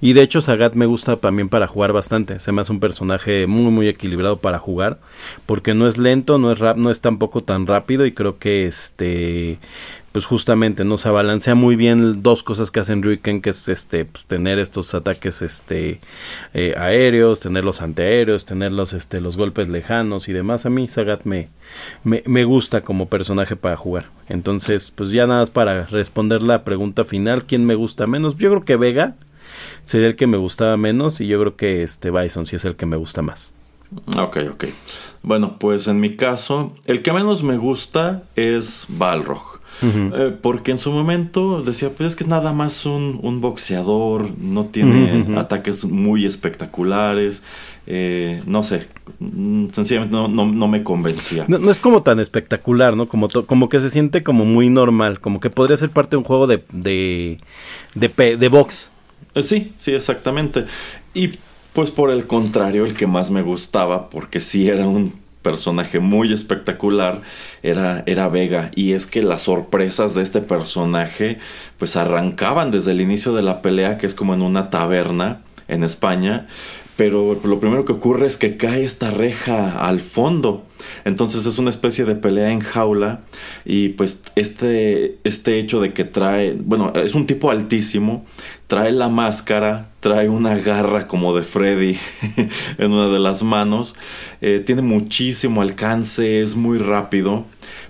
Y de hecho Sagat me gusta también para jugar bastante. Se me hace un personaje muy muy equilibrado para jugar, porque no es lento, no es rap, no es tampoco tan rápido y creo que este pues justamente no se balancea muy bien dos cosas que hacen Ryuken que es este pues tener estos ataques este eh, aéreos tener los antiaéreos tener los este los golpes lejanos y demás. A mí Sagat me, me, me gusta como personaje para jugar. Entonces pues ya nada más para responder la pregunta final quién me gusta menos yo creo que Vega sería el que me gustaba menos y yo creo que este Bison sí es el que me gusta más. Ok, ok. Bueno, pues en mi caso, el que menos me gusta es Balrog. Uh -huh. eh, porque en su momento decía, pues es que es nada más un, un boxeador, no tiene uh -huh. ataques muy espectaculares, eh, no sé, sencillamente no, no, no me convencía. No, no, es como tan espectacular, ¿no? Como, como que se siente como muy normal, como que podría ser parte de un juego de, de, de, de box. Eh, sí, sí, exactamente. Y pues por el contrario, el que más me gustaba, porque sí era un personaje muy espectacular era, era Vega. Y es que las sorpresas de este personaje pues arrancaban desde el inicio de la pelea que es como en una taberna en España. Pero lo primero que ocurre es que cae esta reja al fondo. Entonces es una especie de pelea en jaula y pues este, este hecho de que trae, bueno, es un tipo altísimo, trae la máscara, trae una garra como de Freddy en una de las manos, eh, tiene muchísimo alcance, es muy rápido.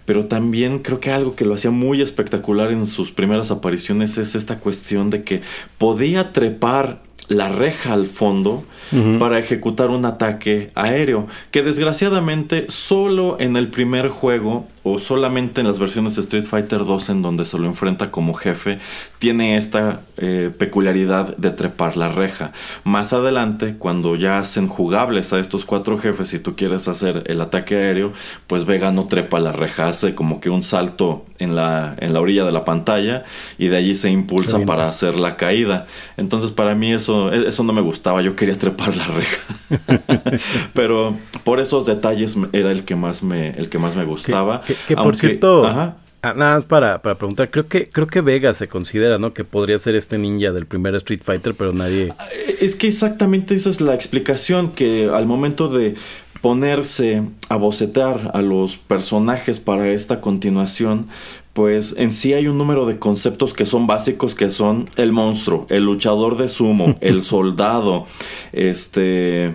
Pero también creo que algo que lo hacía muy espectacular en sus primeras apariciones es esta cuestión de que podía trepar la reja al fondo uh -huh. para ejecutar un ataque aéreo que desgraciadamente solo en el primer juego o solamente en las versiones de Street Fighter 2 en donde se lo enfrenta como jefe tiene esta eh, peculiaridad de trepar la reja. Más adelante cuando ya hacen jugables a estos cuatro jefes y tú quieres hacer el ataque aéreo pues Vega no trepa la reja hace como que un salto en la, en la orilla de la pantalla y de allí se impulsa para hacer la caída. Entonces para mí eso, eso no me gustaba yo quería trepar la reja. Pero por esos detalles era el que más me, el que más me gustaba que, que, por cierto, ajá. Ah, nada más para, para, preguntar, creo que, creo que Vega se considera, ¿no? Que podría ser este ninja del primer Street Fighter, pero nadie... Es que exactamente esa es la explicación, que al momento de ponerse a bocetar a los personajes para esta continuación, pues en sí hay un número de conceptos que son básicos que son el monstruo, el luchador de sumo, el soldado, este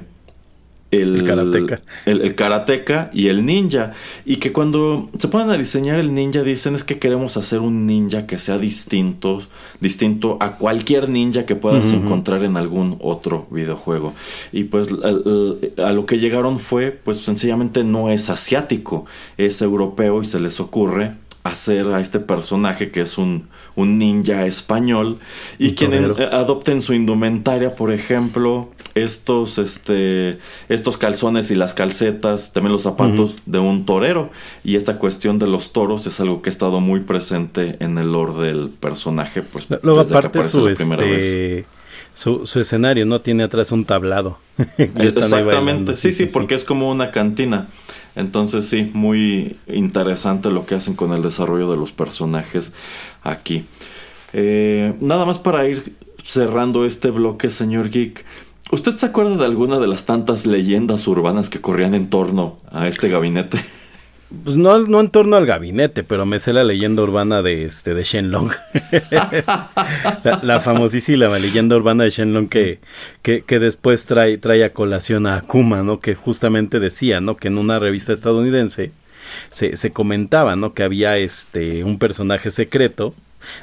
el, el karateca. El, el, karateca y el ninja. Y que cuando se ponen a diseñar el ninja dicen es que queremos hacer un ninja que sea distinto, distinto a cualquier ninja que puedas uh -huh. encontrar en algún otro videojuego. Y pues a, a, lo que llegaron fue, pues sencillamente no es asiático, es europeo y se les ocurre hacer a este personaje que es un, un ninja español y quien adopten su indumentaria, por ejemplo, estos, este, estos calzones y las calcetas, también los zapatos uh -huh. de un torero. Y esta cuestión de los toros es algo que ha estado muy presente en el lore del personaje. Pues, Luego, aparte, su, este, su, su, escenario no tiene atrás un tablado. Exactamente, sí, sí, sí, porque es como una cantina. Entonces sí, muy interesante lo que hacen con el desarrollo de los personajes aquí. Eh, nada más para ir cerrando este bloque, señor Geek. ¿Usted se acuerda de alguna de las tantas leyendas urbanas que corrían en torno a este gabinete? Pues no, no en torno al gabinete, pero me sé la leyenda urbana de este de Shenlong. la, famosísima leyenda urbana de Shenlong que, que, que, después trae, trae a colación a Akuma, ¿no? Que justamente decía, ¿no? Que en una revista estadounidense se, se comentaba, ¿no? Que había este un personaje secreto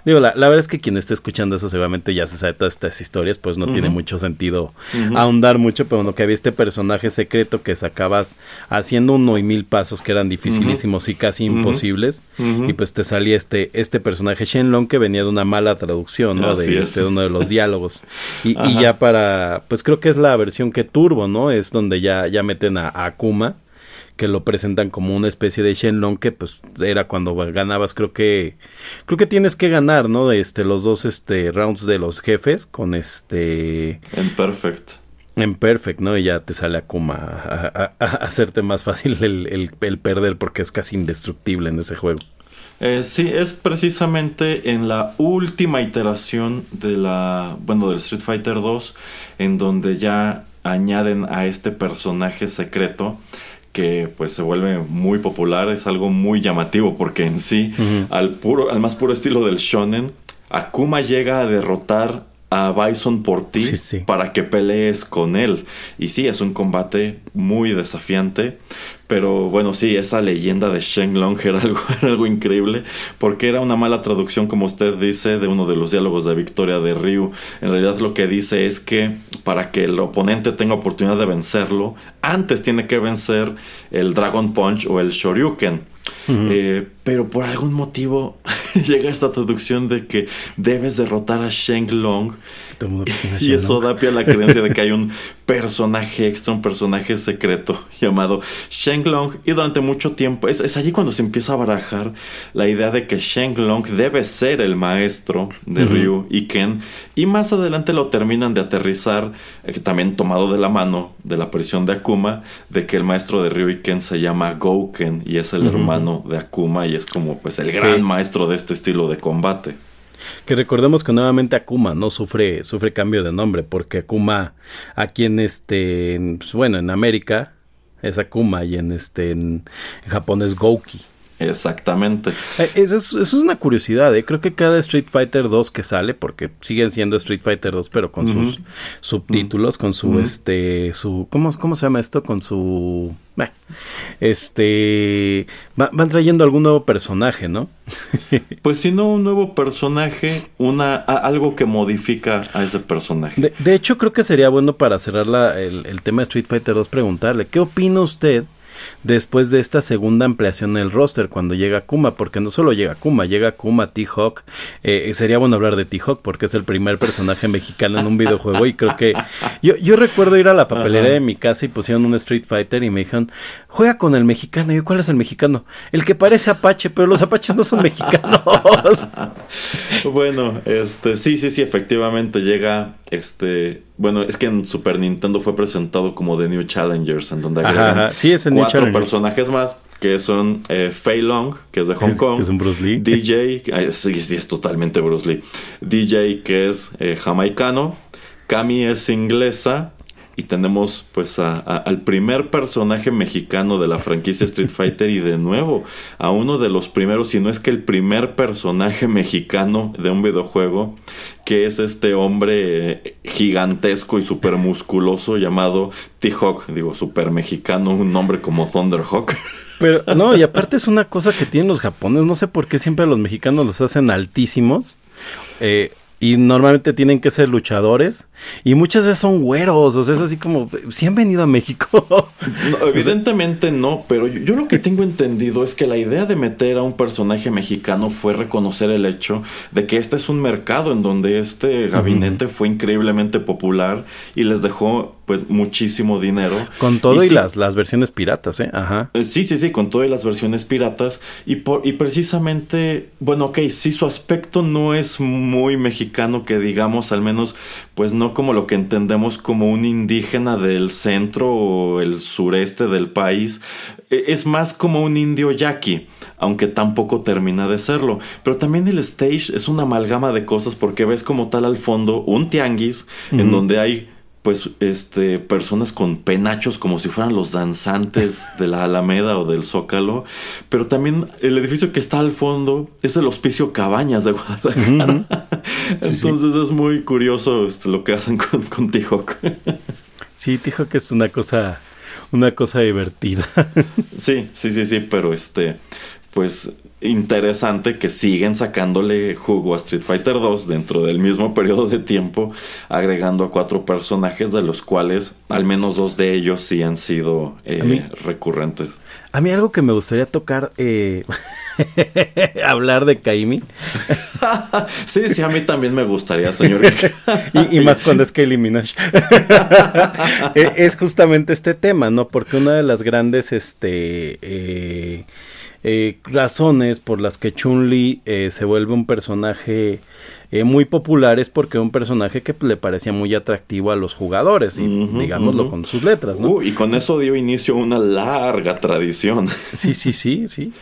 Digo, la, verdad es que quien esté escuchando eso seguramente ya se sabe todas estas historias, pues no tiene mucho sentido ahondar mucho, pero bueno, que había este personaje secreto que sacabas haciendo uno y mil pasos que eran dificilísimos y casi imposibles, y pues te salía este, este personaje Shenlong que venía de una mala traducción, ¿no? De, este, uno de los diálogos. Y, ya para, pues creo que es la versión que Turbo, ¿no? Es donde ya, ya meten a Akuma que lo presentan como una especie de Shenlong que pues era cuando ganabas creo que creo que tienes que ganar no este los dos este rounds de los jefes con este en perfect. en perfect no y ya te sale Akuma a, a, hacerte más fácil el, el, perder porque es casi indestructible en ese juego. Eh, sí, es precisamente en la última iteración de la, bueno, del Street Fighter 2, en donde ya añaden a este personaje secreto que pues se vuelve muy popular, es algo muy llamativo porque en sí, al, puro, al más puro estilo del shonen, Akuma llega a derrotar a Bison por ti para que pelees con él. Y sí, es un combate muy desafiante. Pero bueno, sí, esa leyenda de Shenlong era algo, era algo increíble. Porque era una mala traducción, como usted dice, de uno de los diálogos de Victoria de Ryu. En realidad lo que dice es que para que el oponente tenga oportunidad de vencerlo, antes tiene que vencer el Dragon Punch o el Shoryuken. Eh, pero por algún motivo llega esta traducción de que debes derrotar a Sheng Long. Y eso da pie a la creencia de que hay un personaje extra, un personaje secreto llamado Sheng Long. Y durante mucho tiempo, es, allí cuando se empieza a barajar la idea de que Sheng Long debe ser el maestro de Ryu y Ken. Y más adelante lo terminan de aterrizar, eh, también tomado de la mano de la prisión de Akuma, de que el maestro de Ryu y Ken se llama Gouken y es el hermano de Akuma y es como pues el gran maestro de este estilo de combate. Que recordemos que nuevamente Akuma no sufre, sufre cambio de nombre, porque Akuma aquí en este, pues, bueno, en América es Akuma y en este, en Japón es Gouki. Exactamente. Eh, eso es, una curiosidad, ¿eh? creo que cada Street Fighter 2 que sale, porque siguen siendo Street Fighter 2, pero con sus subtítulos, con su, este, su, ¿cómo, ¿cómo se llama esto? Con su, este, van trayendo algún nuevo personaje, ¿no? pues si no un nuevo personaje, una, algo que modifica a ese personaje. De, hecho, creo que sería bueno para cerrar el, el tema de Street Fighter 2 preguntarle, ¿qué opina usted? Después de esta segunda ampliación del roster cuando llega Kuma, porque no solo llega Kuma, llega Kuma, T-Hawk. Eh, sería bueno hablar de T-Hawk porque es el primer personaje mexicano en un videojuego y creo que yo, yo recuerdo ir a la papelera de mi casa y pusieron un Street Fighter y me dijeron, juega con el mexicano. Y yo, ¿cuál es el mexicano? El que parece Apache, pero los Apaches no son mexicanos. bueno, este, sí, sí, sí, efectivamente llega, este, bueno, es que en Super Nintendo fue presentado como The New Challengers, en donde Sí, es cuatro personajes más que son eh, Fei Long, que es de Hong Kong. Que es un Bruce Lee. DJ, sí, sí, es totalmente Bruce Lee. DJ, que es eh, jamaicano. Cami es inglesa y tenemos pues al primer personaje mexicano de la franquicia Street Fighter y de nuevo a uno de los primeros, si no es que el primer personaje mexicano de un videojuego, que es este hombre gigantesco y super musculoso llamado T-Hawk, digo super mexicano, un nombre como Thunderhawk. Pero no, y aparte es una cosa que tienen los japoneses, no sé por qué siempre los mexicanos los hacen altísimos. Eh, y normalmente tienen que ser luchadores y muchas veces son güeros, o sea, es así como, si han venido a México. evidentemente no, pero yo, lo que tengo entendido es que la idea de meter a un personaje mexicano fue reconocer el hecho de que este es un mercado en donde este gabinete fue increíblemente popular y les dejó pues muchísimo dinero. Con todo y, las, las versiones piratas, ¿eh? Ajá. Eh, sí, sí, sí, con todo y las versiones piratas. Y, por, y precisamente, bueno, ok, sí, su aspecto no es muy mexicano, que digamos, al menos, pues no como lo que entendemos como un indígena del centro o el sureste del país. E, es más como un indio yaqui, aunque tampoco termina de serlo. Pero también el stage es una amalgama de cosas porque ves como tal al fondo un tianguis en donde hay pues este personas con penachos como si fueran los danzantes de la Alameda o del Zócalo, pero también el edificio que está al fondo es el Hospicio Cabañas de Guadalajara. Entonces es muy curioso este, lo que hacen con, con Tijoc. Sí, Tijoc es una cosa una cosa divertida. sí, sí, sí, sí, pero este pues interesante que siguen sacándole jugo a Street Fighter 2 dentro del mismo periodo de tiempo, agregando a cuatro personajes de los cuales al menos dos de ellos sí han sido eh, recurrentes. A mí algo que me gustaría tocar, eh, hablar de Kaimi. sí, sí, a mí también me gustaría, señor. y, más cuando es que eliminas. es justamente este tema, ¿no? Porque una de las grandes, este... Eh, eh, razones por las que Chun-Li eh, se vuelve un personaje eh, muy popular es porque un personaje que le parecía muy atractivo a los jugadores, y digámoslo con sus letras, ¿no? Uh, y con eso dio inicio a una larga tradición. Sí, sí, sí, sí.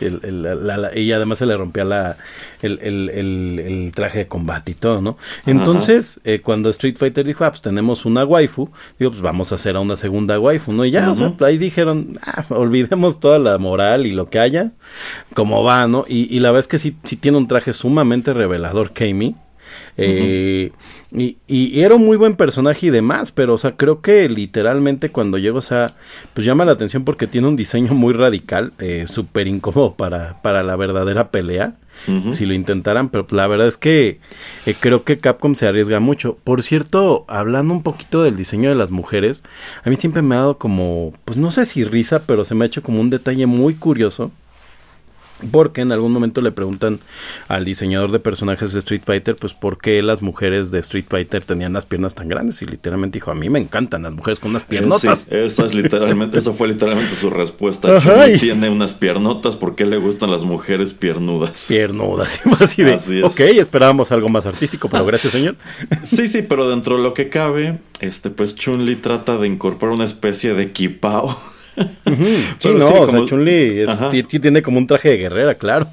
y además se le rompía la, el, traje de combate y todo, ¿no? Entonces, eh, cuando Street Fighter dijo, ah, pues tenemos una waifu, digo, pues vamos a hacer a una segunda waifu, ¿no? Y ya, o sea, ahí dijeron, ah, olvidemos toda la moral y lo que haya, como va, ¿no? Y, y la verdad es que sí, sí tiene un traje sumamente revelador, Kami. Eh, y, y, era un muy buen personaje y demás, pero, o sea, creo que literalmente cuando llego, o sea, pues llama la atención porque tiene un diseño muy radical, eh, súper incómodo para, para la verdadera pelea. Si lo intentaran, pero la verdad es que eh, creo que Capcom se arriesga mucho. Por cierto, hablando un poquito del diseño de las mujeres, a mí siempre me ha dado como, pues no sé si risa, pero se me ha hecho como un detalle muy curioso porque en algún momento le preguntan al diseñador de personajes de Street Fighter, pues por qué las mujeres de Street Fighter tenían las piernas tan grandes. Y literalmente dijo, a mí me encantan las mujeres con unas piernotas. esa es literalmente, eso fue literalmente su respuesta. tiene unas piernotas, ¿por qué le gustan las mujeres piernudas? Piernudas. Así de, Así ok, esperábamos algo más artístico, pero gracias señor. sí, sí, pero dentro de lo que cabe, este pues Chun-Li trata de incorporar una especie de equipao sí, no, o sea, Chun-Li tiene como un traje de guerrera, claro.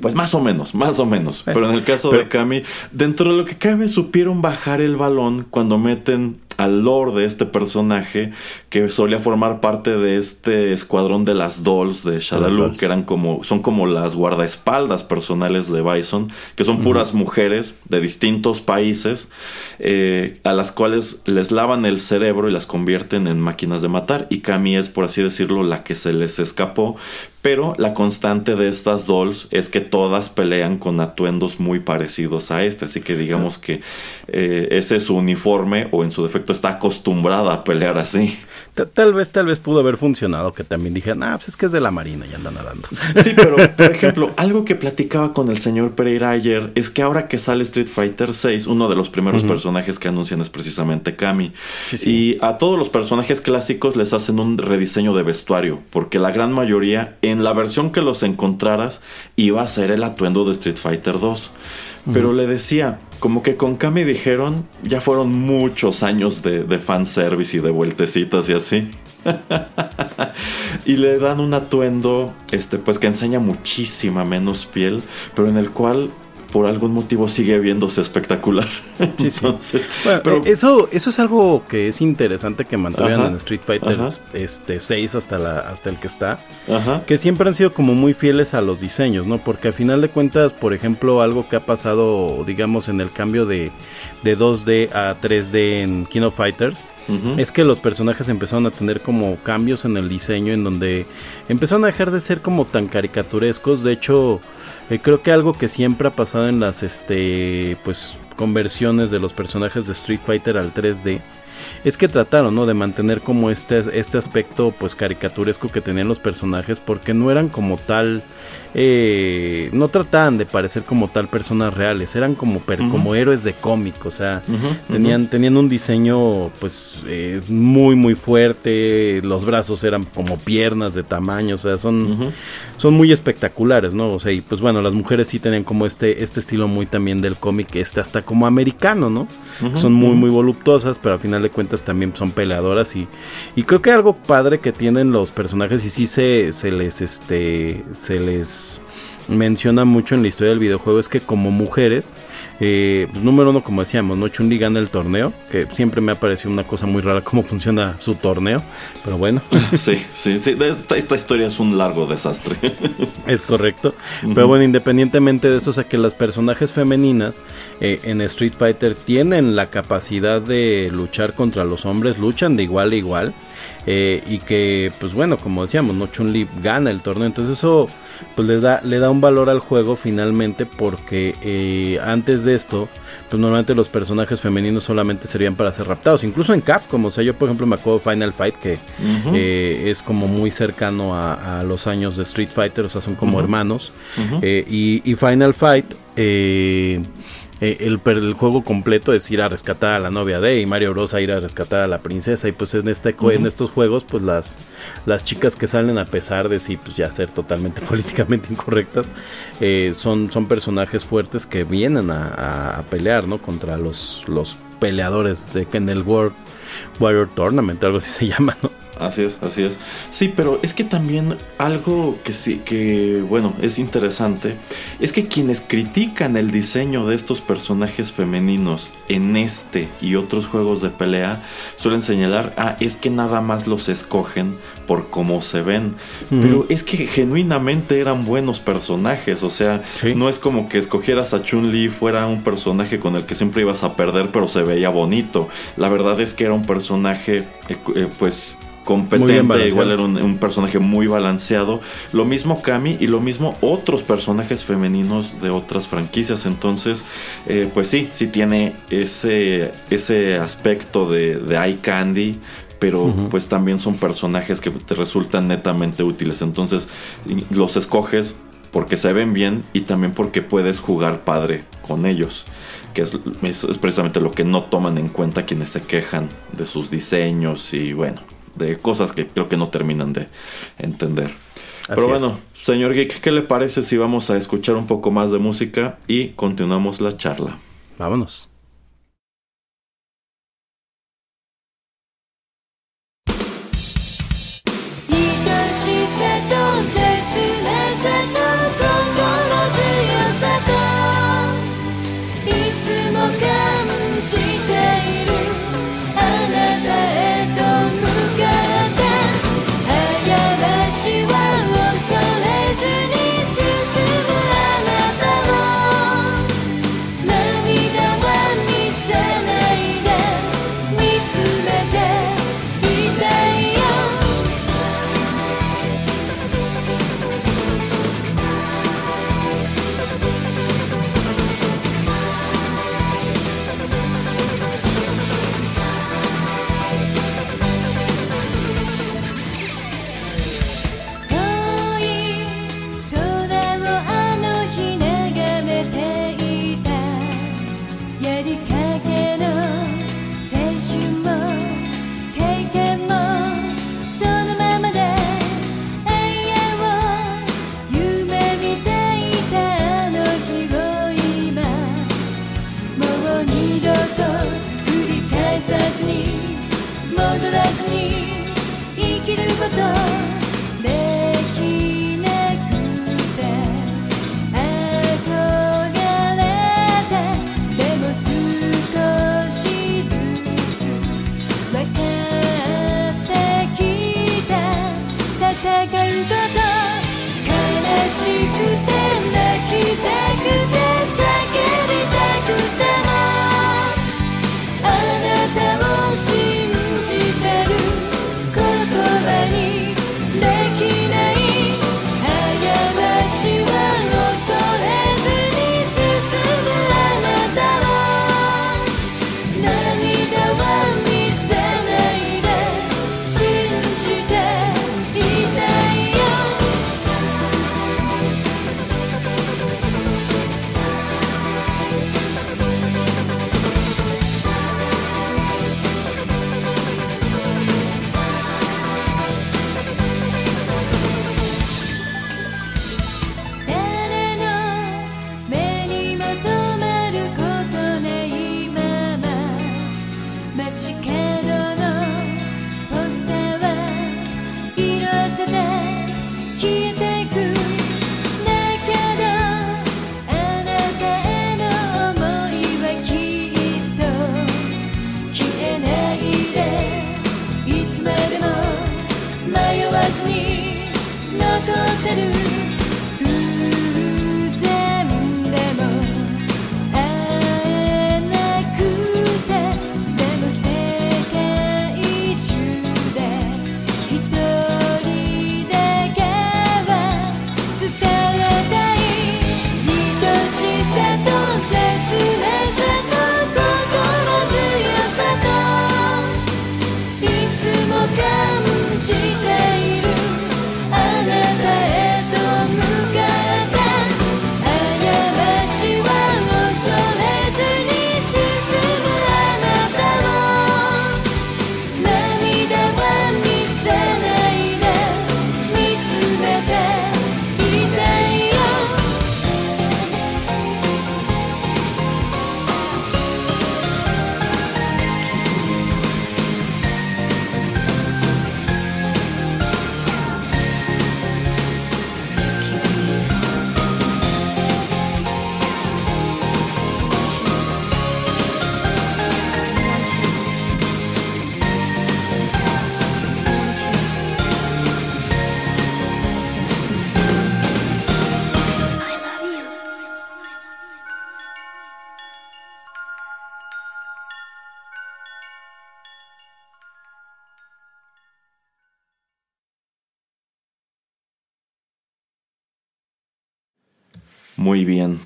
Pues más o menos, más o menos. Pero en el caso de Kami, dentro de lo que cabe, supieron bajar el balón cuando meten al lore de este personaje que solía formar parte de este escuadrón de las Dolls de Shadaloo, que eran como, son como las guardaespaldas personales de Bison, que son puras mujeres de distintos países, eh, a las cuales les lavan el cerebro y las convierten en máquinas de matar. Y Kami es, por así decirlo, la que se les escapó. Pero la constante de estas dolls es que todas pelean con atuendos muy parecidos a este. Así que digamos que eh, ese es su uniforme o en su defecto está acostumbrada a pelear así. Tal vez, tal vez pudo haber funcionado que también dijeran, ah, pues es que es de la marina y anda nadando. Sí, pero por ejemplo, algo que platicaba con el señor Pereira ayer es que ahora que sale Street Fighter 6, uno de los primeros personajes que anuncian es precisamente Kami. Y a todos los personajes clásicos les hacen un rediseño de vestuario, porque la gran mayoría, en la versión que los encontraras, iba a ser el atuendo de Street Fighter 2. Pero le decía, como que con Kami dijeron, ya fueron muchos años de, de fanservice y de vueltecitas y así. y le dan un atuendo, este, pues que enseña muchísima menos piel, pero en el cual por algún motivo sigue viéndose espectacular. pero... Eh, eso, eso es algo que es interesante que mantuvieron en Street Fighter este, 6 hasta, la, hasta el que está. Que siempre han sido como muy fieles a los diseños, ¿no? Porque al final de cuentas, por ejemplo, algo que ha pasado, digamos, en el cambio de, de 2D a 3D en King of Fighters es que los personajes empezaron a tener como cambios en el diseño en donde empezaron a dejar de ser como tan caricaturescos. De hecho, eh, creo que algo que siempre ha pasado en las este pues conversiones de los personajes de Street Fighter al 3D es que trataron ¿no? de mantener como este, este aspecto pues caricaturesco que tenían los personajes porque no eran como tal eh, no trataban de parecer como tal personas reales, eran como, como héroes de cómic, o sea, tenían, tenían un diseño pues eh, muy muy fuerte, los brazos eran como piernas de tamaño, o sea, son, son muy espectaculares, ¿no? O sea, y pues bueno, las mujeres sí tenían como este, este estilo muy también del cómic, este hasta como americano, ¿no? Son muy muy voluptuosas, pero al final de cuentas también son peleadoras y, y creo que algo padre que tienen los personajes y sí se, se les este se les menciona mucho en la historia del videojuego es que como mujeres, eh, pues número uno, como decíamos, ¿no? Chun-Li gana el torneo, que siempre me ha parecido una cosa muy rara cómo funciona su torneo, pero bueno. Sí, sí, sí, esta, historia es un largo desastre. Es correcto, pero bueno, independientemente de eso, o sea que las personajes femeninas eh, en Street Fighter tienen la capacidad de luchar contra los hombres, luchan de igual a igual. Eh, y que pues bueno como decíamos no Chun Li gana el torneo entonces eso pues le da, le da un valor al juego finalmente porque eh, antes de esto, pues normalmente los personajes femeninos solamente serían para ser raptados, incluso en Capcom, o sea, yo por ejemplo me acuerdo de Final Fight que eh, es como muy cercano a, los años de Street Fighter, o sea, son como hermanos, eh, y, y, Final Fight... Eh, el, el, juego completo es ir a rescatar a la novia de y Mario Bros a ir a rescatar a la princesa y pues en este en estos juegos pues las las chicas que salen a pesar de sí pues ya ser totalmente políticamente incorrectas eh, son son personajes fuertes que vienen a, pelear no contra los los peleadores de en el World Warrior Tournament algo así se llama no Así es, así es. Sí, pero es que también algo que sí, que bueno, es interesante, es que quienes critican el diseño de estos personajes femeninos en este y otros juegos de pelea suelen señalar, ah, es que nada más los escogen por cómo se ven. Pero es que genuinamente eran buenos personajes, o sea, no es como que escogieras a Chun-Li fuera un personaje con el que siempre ibas a perder, pero se veía bonito. La verdad es que era un personaje, eh, eh, pues competente, igual era un, personaje muy balanceado. Lo mismo Kami y lo mismo otros personajes femeninos de otras franquicias. Entonces, eh, pues sí, sí tiene ese, ese aspecto de, de eye candy. Pero pues también son personajes que te resultan netamente útiles. Entonces los escoges porque se ven bien y también porque puedes jugar padre con ellos que es, es, precisamente lo que no toman en cuenta quienes se quejan de sus diseños y bueno, de cosas que creo que no terminan de entender. Pero bueno, señor Geek, ¿qué le parece si vamos a escuchar un poco más de música y continuamos la charla? Vámonos.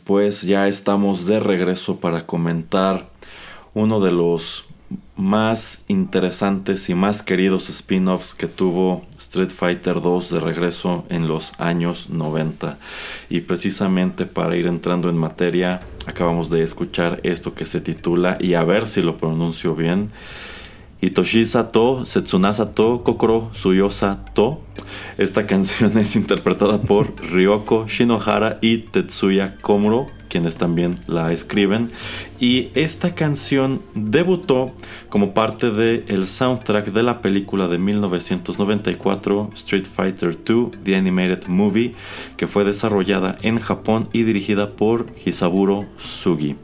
Pues ya estamos de regreso para comentar uno de los más interesantes y más queridos spin-offs que tuvo Street Fighter 2 de regreso en los años 90. Y precisamente para ir entrando en materia, acabamos de escuchar esto que se titula, y a ver si lo pronuncio bien, Hitoshisa to, Setsunasa to, Kokoro Suyosa to. Esta canción es interpretada por Ryoko Shinohara y Tetsuya Komuro quienes también la escriben. Y esta canción debutó como parte del el soundtrack de la película de 1994 Street Fighter II The Animated Movie, que fue desarrollada en Japón y dirigida por Hisaburo Sugi.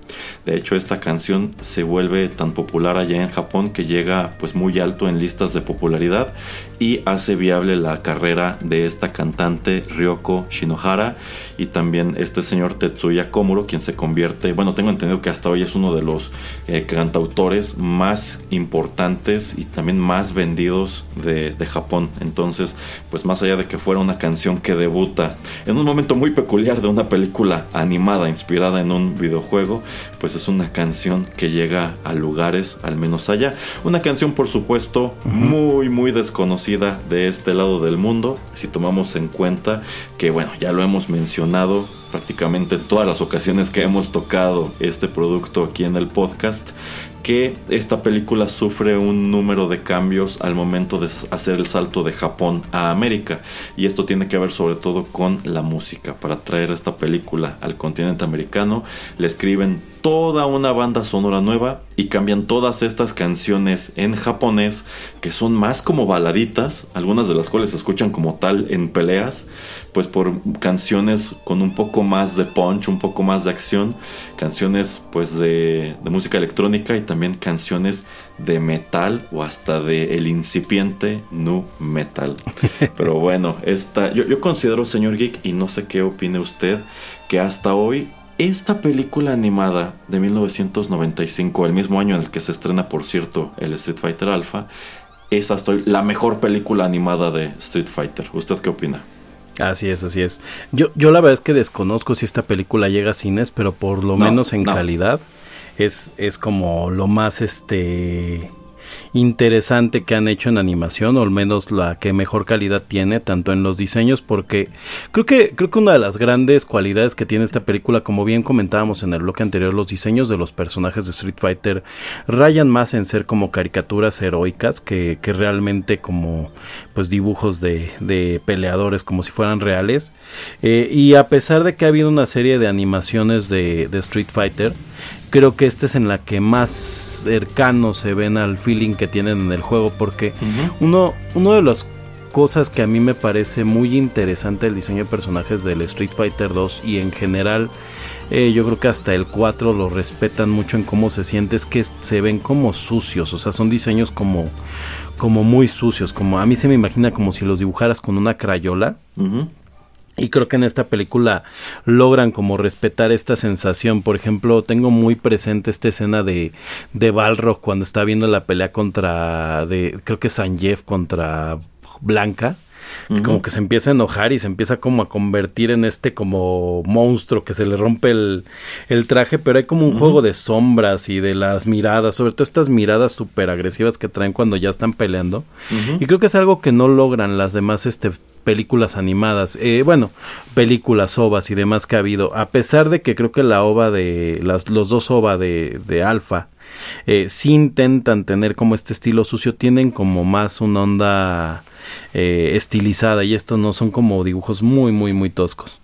De hecho, esta canción se vuelve tan popular allá en Japón que llega pues muy alto en listas de popularidad y hace viable la carrera de esta cantante Ryoko Shinohara y también este señor Tetsuya Komuro, quien se convierte, bueno, tengo entendido que hasta hoy es uno de los eh, cantautores más importantes y también más vendidos de, de, Japón. Entonces, pues más allá de que fuera una canción que debuta en un momento muy peculiar de una película animada inspirada en un videojuego, pues es una canción que llega a lugares, al menos allá. Una canción, por supuesto, muy, muy desconocida de este lado del mundo, si tomamos en cuenta que, bueno, ya lo hemos mencionado prácticamente en todas las ocasiones que hemos tocado este producto aquí en el podcast, que esta película sufre un número de cambios al momento de hacer el salto de Japón a América. Y esto tiene que ver sobre todo con la música. Para traer esta película al continente americano, le escriben toda una banda sonora nueva y cambian todas estas canciones en japonés que son más como baladitas, algunas de las cuales se escuchan como tal en peleas, pues por canciones con un poco más de punch, un poco más de acción, canciones pues de, de música electrónica y también canciones de metal o hasta de el incipiente nu metal. Pero bueno, esta, yo, yo considero, señor Geek, y no sé qué opine usted, que hasta hoy esta película animada de 1995, el mismo año en el que se estrena, por cierto, el Street Fighter Alpha, es hasta hoy la mejor película animada de Street Fighter. ¿Usted qué opina? Así es, así es. Yo, yo la verdad es que desconozco si esta película llega a cines, pero por lo menos en calidad es, es como lo más este interesante que han hecho en animación, o al menos la que mejor calidad tiene, tanto en los diseños, porque creo que, creo que una de las grandes cualidades que tiene esta película, como bien comentábamos en el bloque anterior, los diseños de los personajes de Street Fighter rayan más en ser como caricaturas heroicas que, que realmente como pues dibujos de, de peleadores como si fueran reales. Eh, y a pesar de que ha habido una serie de animaciones de, de Street Fighter, creo que esta es en la que más cercano se ven al feeling que tienen en el juego porque uno, uno de las cosas que a mí me parece muy interesante el diseño de personajes del Street Fighter 2 y en general eh, yo creo que hasta el 4 lo respetan mucho en cómo se siente es que se ven como sucios o sea son diseños como como muy sucios como a mí se me imagina como si los dibujaras con una crayola Y creo que en esta película logran como respetar esta sensación. Por ejemplo, tengo muy presente esta escena de, de Balrog cuando está viendo la pelea contra, de, creo que Sanjeev contra Blanca. Como que se empieza a enojar y se empieza como a convertir en este como monstruo que se le rompe el, el traje, pero hay como un juego de sombras y de las miradas, sobre todo estas miradas súper agresivas que traen cuando ya están peleando. Y creo que es algo que no logran las demás este, películas animadas, eh, bueno, películas, ovas y demás que ha habido, a pesar de que creo que la ova de, las, los dos ova de, de Alfa, eh, sí intentan tener como este estilo sucio, tienen como más una onda eh, estilizada y estos no son como dibujos muy, muy, muy toscos.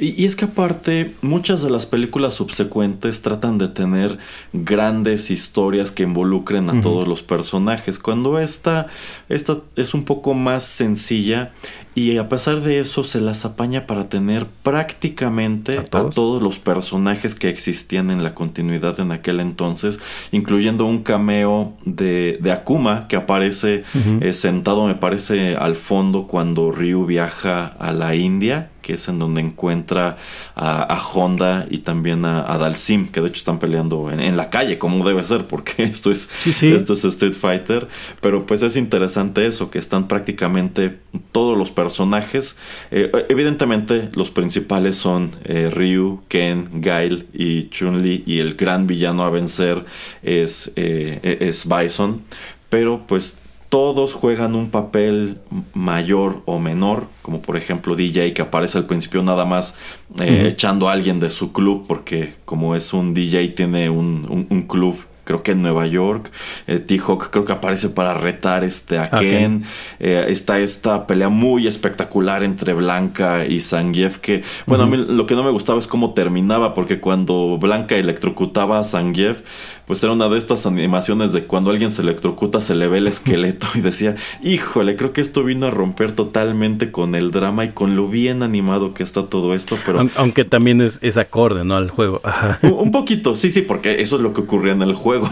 Y, es que aparte, muchas de las películas subsecuentes tratan de tener grandes historias que involucren a todos los personajes. Cuando esta, esta es un poco más sencilla y a pesar de eso se las apaña para tener prácticamente a todos, los personajes que existían en la continuidad en aquel entonces, incluyendo un cameo de, de Akuma que aparece eh, sentado, me parece, al fondo cuando Ryu viaja a la India que es en donde encuentra a, Honda y también a, Dalsim, que de hecho están peleando en, la calle, como debe ser, porque esto es, esto es Street Fighter. Pero pues es interesante eso, que están prácticamente todos los personajes. Eh, evidentemente, los principales son eh, Ryu, Ken, Gail y Chun-Li, y el gran villano a vencer es, eh, es Bison. Pero pues todos juegan un papel mayor o menor, como por ejemplo DJ que aparece al principio nada más eh, echando a alguien de su club, porque como es un DJ tiene un, club creo que en Nueva York. Eh, T-Hawk creo que aparece para retar este, a Ken. Eh, está esta pelea muy espectacular entre Blanca y Zangief. Que, bueno, a mí lo que no me gustaba es cómo terminaba, porque cuando Blanca electrocutaba a Zangief, pues era una de estas animaciones de cuando alguien se electrocuta se le ve el esqueleto y decía, híjole, creo que esto vino a romper totalmente con el drama y con lo bien animado que está todo esto, pero... Aunque también es, es acorde, ¿no? Al juego. Un poquito, sí, sí, porque eso es lo que ocurría en el juego.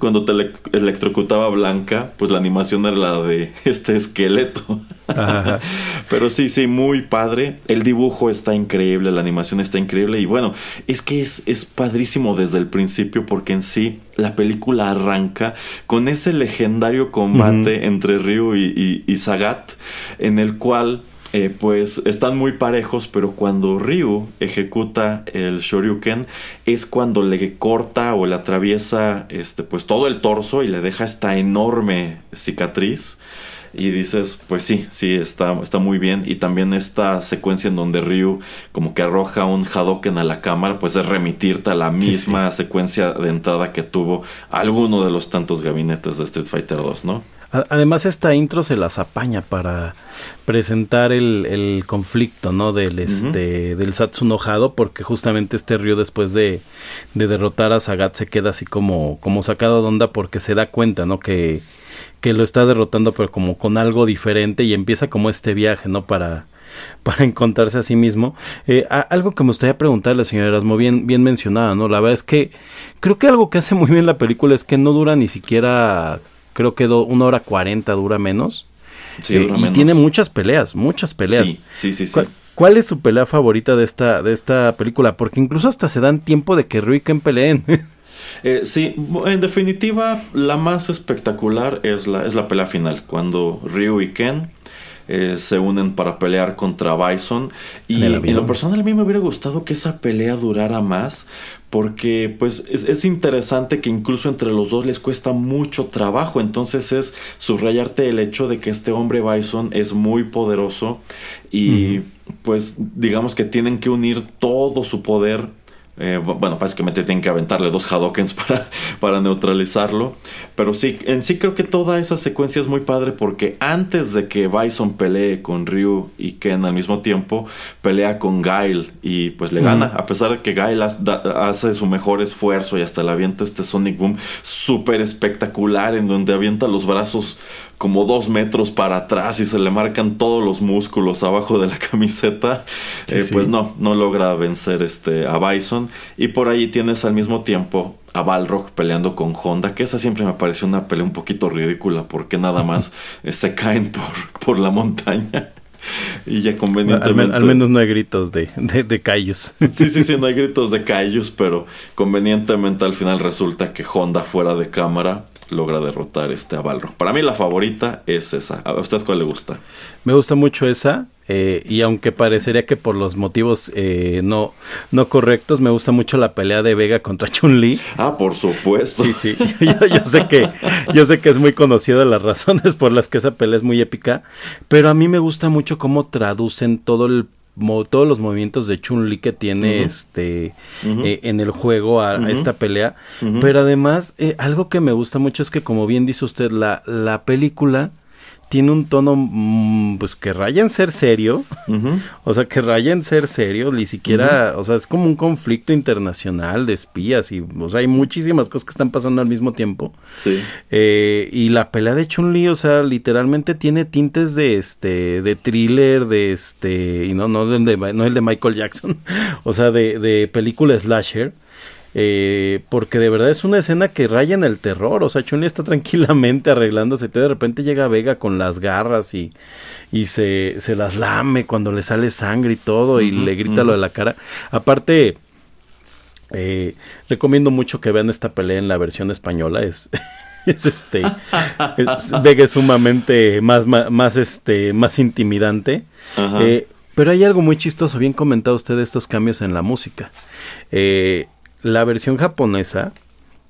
Cuando te electrocutaba Blanca, pues la animación era la de este esqueleto. Pero sí, sí, muy padre. El dibujo está increíble, la animación está increíble y bueno, es que es, es padrísimo desde el principio porque en sí la película arranca con ese legendario combate entre Ryu y, Sagat en el cual eh, pues están muy parejos, pero cuando Ryu ejecuta el Shoryuken es cuando le corta o le atraviesa este pues todo el torso y le deja esta enorme cicatriz y dices, pues sí, sí, está, está muy bien. Y también esta secuencia en donde Ryu como que arroja un Hadoken a la cámara, pues es remitirte a la misma secuencia de entrada que tuvo alguno de los tantos gabinetes de Street Fighter 2, ¿no? Además esta intro se las apaña para presentar el, conflicto, ¿no? Del este del Satsu enojado porque justamente este Ryu después de, de derrotar a Sagat se queda así como como sacado de onda porque se da cuenta, ¿no? Que que lo está derrotando pero como con algo diferente y empieza como este viaje, ¿no? Para, para encontrarse a sí mismo. Eh, algo que me gustaría preguntarle, señor Erasmo, bien, bien mencionada, ¿no? La verdad es que creo que algo que hace muy bien la película es que no dura ni siquiera, creo que una hora cuarenta dura menos. Sí, eh, y tiene muchas peleas, muchas peleas. Sí, sí, sí. sí. ¿Cuál, es su pelea favorita de esta, de esta película? Porque incluso hasta se dan tiempo de que Rui y Ken peleen. Eh, sí, en definitiva, la más espectacular es la, es la pelea final, cuando Ryu y Ken eh, se unen para pelear contra Bison. Y en, lo personal a mí me hubiera gustado que esa pelea durara más. Porque pues es, interesante que incluso entre los dos les cuesta mucho trabajo. Entonces es subrayarte el hecho de que este hombre Bison es muy poderoso. Y pues digamos que tienen que unir todo su poder eh, bueno, básicamente tienen que aventarle dos Hadokens para, para neutralizarlo. Pero sí, en sí creo que toda esa secuencia es muy padre porque antes de que Bison pelee con Ryu y Ken al mismo tiempo, pelea con Gail y pues le gana. A pesar de que Gail hace su mejor esfuerzo y hasta le avienta este Sonic Boom súper espectacular en donde avienta los brazos como dos metros para atrás y se le marcan todos los músculos abajo de la camiseta, eh, pues no, no logra vencer este, a Bison. Y por ahí tienes al mismo tiempo a Balrog peleando con Honda, que esa siempre me pareció una pelea un poquito ridícula porque nada más eh, se caen por, por la montaña. y ya convenientemente. Al, menos no hay gritos de, de, de Kaijus. sí, sí, sí, no hay gritos de Kaijus, pero convenientemente al final resulta que Honda fuera de cámara logra derrotar este a Balrog. Para mí la favorita es esa. ¿A usted cuál le gusta? Me gusta mucho esa. Eh, y aunque parecería que por los motivos eh, no, no correctos, me gusta mucho la pelea de Vega contra Chun-Li. Ah, por supuesto. Sí, sí. Yo, yo, sé que, yo sé que es muy conocida las razones por las que esa pelea es muy épica. Pero a mí me gusta mucho cómo traducen todo el todos los movimientos de Chun-Li que tiene este eh, en el juego a, a esta pelea. Pero además, eh, algo que me gusta mucho es que, como bien dice usted, la, la película tiene un tono mm, pues que raya en ser serio, o sea, que raya en ser serio, ni siquiera, o sea, es como un conflicto internacional de espías y, o sea, hay muchísimas cosas que están pasando al mismo tiempo. Sí. Eh, y la pelea de Chun-Li, o sea, literalmente tiene tintes de este, de thriller, de este, y no, no, de, no el de Michael Jackson, o sea, de, de película slasher. Eh, porque de verdad es una escena que raya en el terror. O sea, Chun-Li está tranquilamente arreglándose. Y de repente llega Vega con las garras y, y se, se las lame cuando le sale sangre y todo. Y le grita lo de la cara. Aparte, eh, recomiendo mucho que vean esta pelea en la versión española. Es. es este es, Vega es sumamente más, más, más, este más intimidante eh, pero hay algo muy chistoso bien comentado usted de estos cambios en la música eh, la versión japonesa,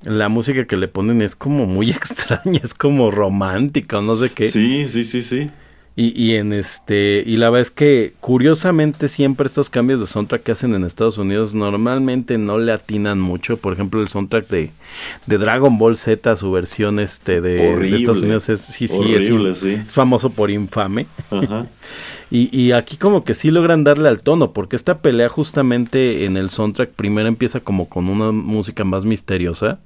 la música que le ponen es como muy extraña, es como romántica o no sé qué. Sí, sí, sí, sí. Y, y, en este, y la verdad es que curiosamente siempre estos cambios de soundtrack que hacen en Estados Unidos normalmente no le atinan mucho. Por ejemplo, el soundtrack de, de Dragon Ball Z, su versión este de, de Estados Unidos es, sí, sí, es, sí. es famoso por infame. Ajá. Y, y, aquí como que sí logran darle al tono, porque esta pelea justamente en el soundtrack primero empieza como con una música más misteriosa,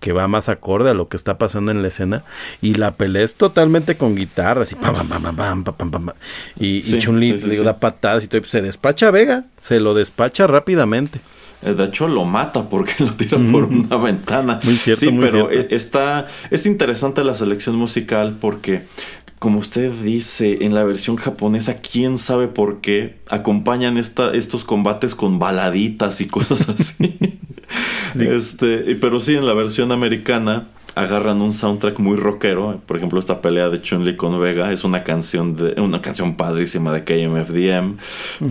que va más acorde a lo que está pasando en la escena, y la pelea es totalmente con guitarras y pam, pam, pam, pam, pam, pam, pam, y, Sí, y Chun-Li sí, sí, le da patadas y todo, y se despacha a Vega, se lo despacha rápidamente. Eh, De hecho, lo mata porque lo tira por una ventana. Muy cierto, sí, muy pero cierto. eh, está. Es interesante la selección musical porque, como usted dice, en la versión japonesa, quién sabe por qué acompañan esta, estos combates con baladitas y cosas así. este, pero sí, en la versión americana agarran un soundtrack muy rockero. Por ejemplo, esta pelea de Chun-Li con Vega es una canción de una canción padrísima de KMFDM,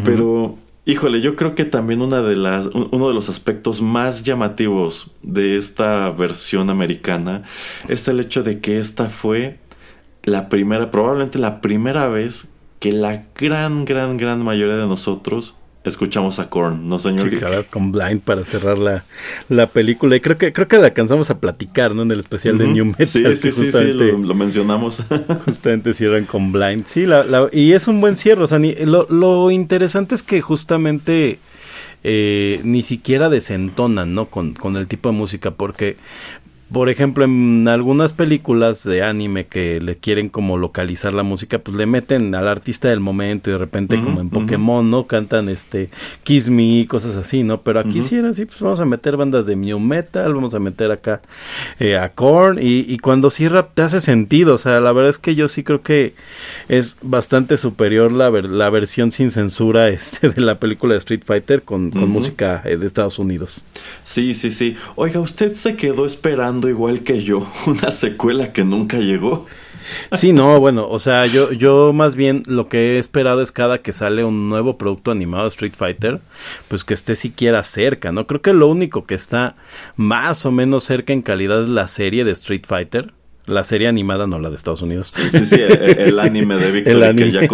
pero híjole, yo creo que también una de las un- uno de los aspectos más llamativos de esta versión americana es el hecho de que esta fue la primera, probablemente la primera vez que la gran, gran, gran mayoría de nosotros escuchamos a Korn, ¿no, señor? Sí, claro, con Blind para cerrar la, la película. Y creo que, creo que la alcanzamos a platicar, ¿no? En el especial de. New Metal. Sí, sí, sí, sí, lo, lo mencionamos. Justamente cierran con Blind. Sí, la, la- y es un buen cierre. O sea, ni- lo, lo interesante es que justamente eh, ni siquiera desentonan, ¿no? Con, con el tipo de música. Porque, por ejemplo, en algunas películas de anime que le quieren como localizar la música, pues le meten al artista del momento y de repente, como en. Pokémon, ¿no? Cantan este Kiss Me, cosas así, ¿no? Pero aquí Ujú. sí era así, pues vamos a meter bandas de New Metal, vamos a meter acá eh, a Korn y, y cuando cierra te hace sentido, o sea, la verdad es que yo sí creo que es bastante superior la, ver- la versión sin censura este de la película de Street Fighter con, con música eh, de Estados Unidos. Sí, sí, sí. Oiga, usted se quedó esperando igual que yo una secuela que nunca llegó. Sí, no, bueno, o sea, yo, yo más bien lo que he esperado es cada que sale un nuevo producto animado de Street Fighter, pues que esté siquiera cerca, ¿no? Creo que lo único que está más o menos cerca en calidad es la serie de Street Fighter. La serie animada, no la de Estados Unidos. Sí, sí, el, el anime de Victory El anime que ya de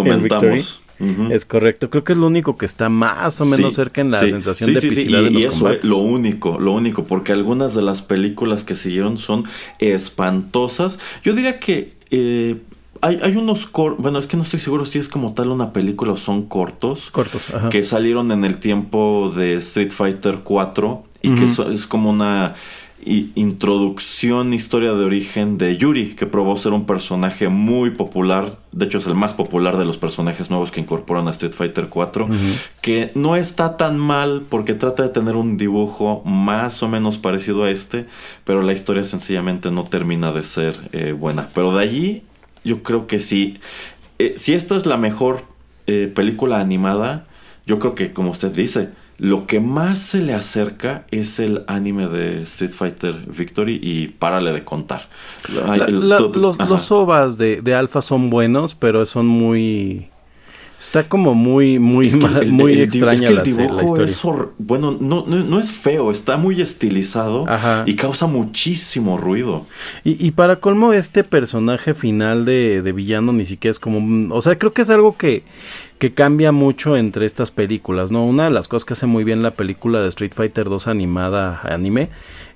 Es correcto, creo que es lo único que está más o menos Sí, cerca en la sí, sensación sí, de sí, sí, epicidad y, de los y eso combates. es lo único, lo único, porque algunas de las películas que siguieron son espantosas. Yo diría que eh, hay, hay unos cortos, bueno, es que no estoy seguro si es como tal una película o son cortos. Cortos, ajá. que salieron en el tiempo de Street Fighter 4 y que es como una introducción, historia de origen de Yuri, que probó ser un personaje muy popular, de hecho es el más popular de los personajes nuevos que incorporan a Street Fighter 4, que no está tan mal porque trata de tener un dibujo más o menos parecido a este, pero la historia sencillamente no termina de ser eh, buena. Pero de allí yo creo que sí, eh, si esta es la mejor eh, película animada, yo creo que como usted dice, lo que más se le acerca es el anime de Street Fighter Victory y párale de contar. los, ovas de, de Alpha son buenos, pero son muy Está como muy, muy, muy extraña la, historia. bueno, no, no, es feo, está muy estilizado y causa muchísimo ruido. Y, y, para colmo, este personaje final de, de, villano ni siquiera es como. O sea, creo que es algo que, que cambia mucho entre estas películas, ¿no? Una de las cosas que hace muy bien la película de Street Fighter 2 animada, anime,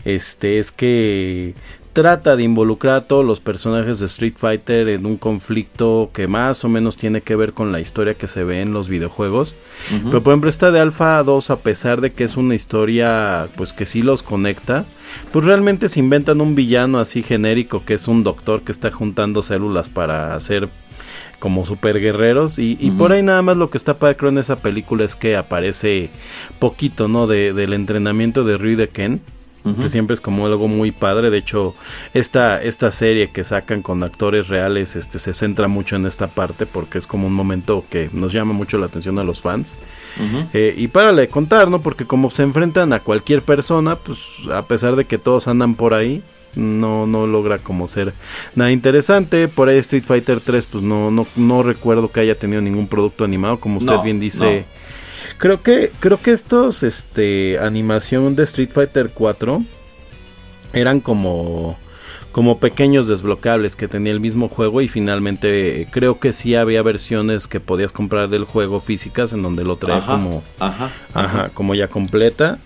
este, es que trata de involucrar a todos los personajes de Street Fighter en un conflicto que más o menos tiene que ver con la historia que se ve en los videojuegos. Pero por ejemplo esta de Alpha 2, a pesar de que es una historia pues que sí los conecta, pues realmente se inventan un villano así genérico que es un doctor que está juntando células para hacer como super guerreros y, por ahí nada más lo que está padre creo en esa película es que aparece poquito, ¿no? De, del entrenamiento de Ryu de Ken que siempre es como algo muy padre. De hecho, esta, esta serie que sacan con actores reales este, se centra mucho en esta parte porque es como un momento que nos llama mucho la atención a los fans. Eh, y para le contar, ¿no? Porque como se enfrentan a cualquier persona, pues a pesar de que todos andan por ahí, no, no logra como ser nada interesante. Por ahí Street Fighter 3, pues no, no, no recuerdo que haya tenido ningún producto animado, como usted bien dice. Creo que, creo que estos, este, animación de Street Fighter 4 eran como, como pequeños desbloqueables que tenía el mismo juego y finalmente creo que sí había versiones que podías comprar del juego físicas en donde lo trae como, ajá, ajá, como ya completa.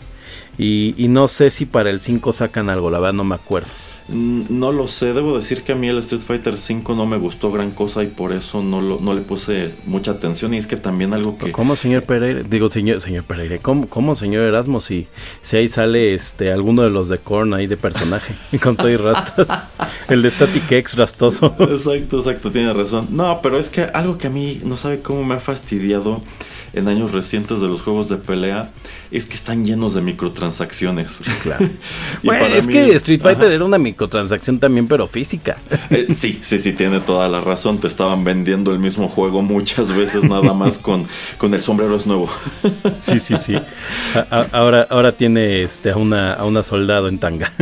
Y, y no sé si para el 5 sacan algo, la verdad no me acuerdo. Mm, no lo sé, debo decir que a mí el Street Fighter V no me gustó gran cosa y por eso no, lo, no le puse mucha atención. Y es que también algo que. ¿Cómo, señor Pereira? Digo, señor, señor Pereira, ¿cómo, cómo señor Erasmo? Si, si ahí sale este alguno de los de Korn ahí de personaje, con todo y rastas. el de Static X rastoso. exacto, exacto, tiene razón. No, pero es que algo que a mí no sabe cómo me ha fastidiado en años recientes de los juegos de pelea es que están llenos de microtransacciones. Claro. bueno, es que Street Fighter era una microtransacción también, pero física. Eh, sí, sí, sí, tiene toda la razón. Te estaban vendiendo el mismo juego muchas veces, nada más con, con el sombrero es nuevo. sí, sí, sí. ahora, ahora tiene este, a, una, a una soldado en tanga.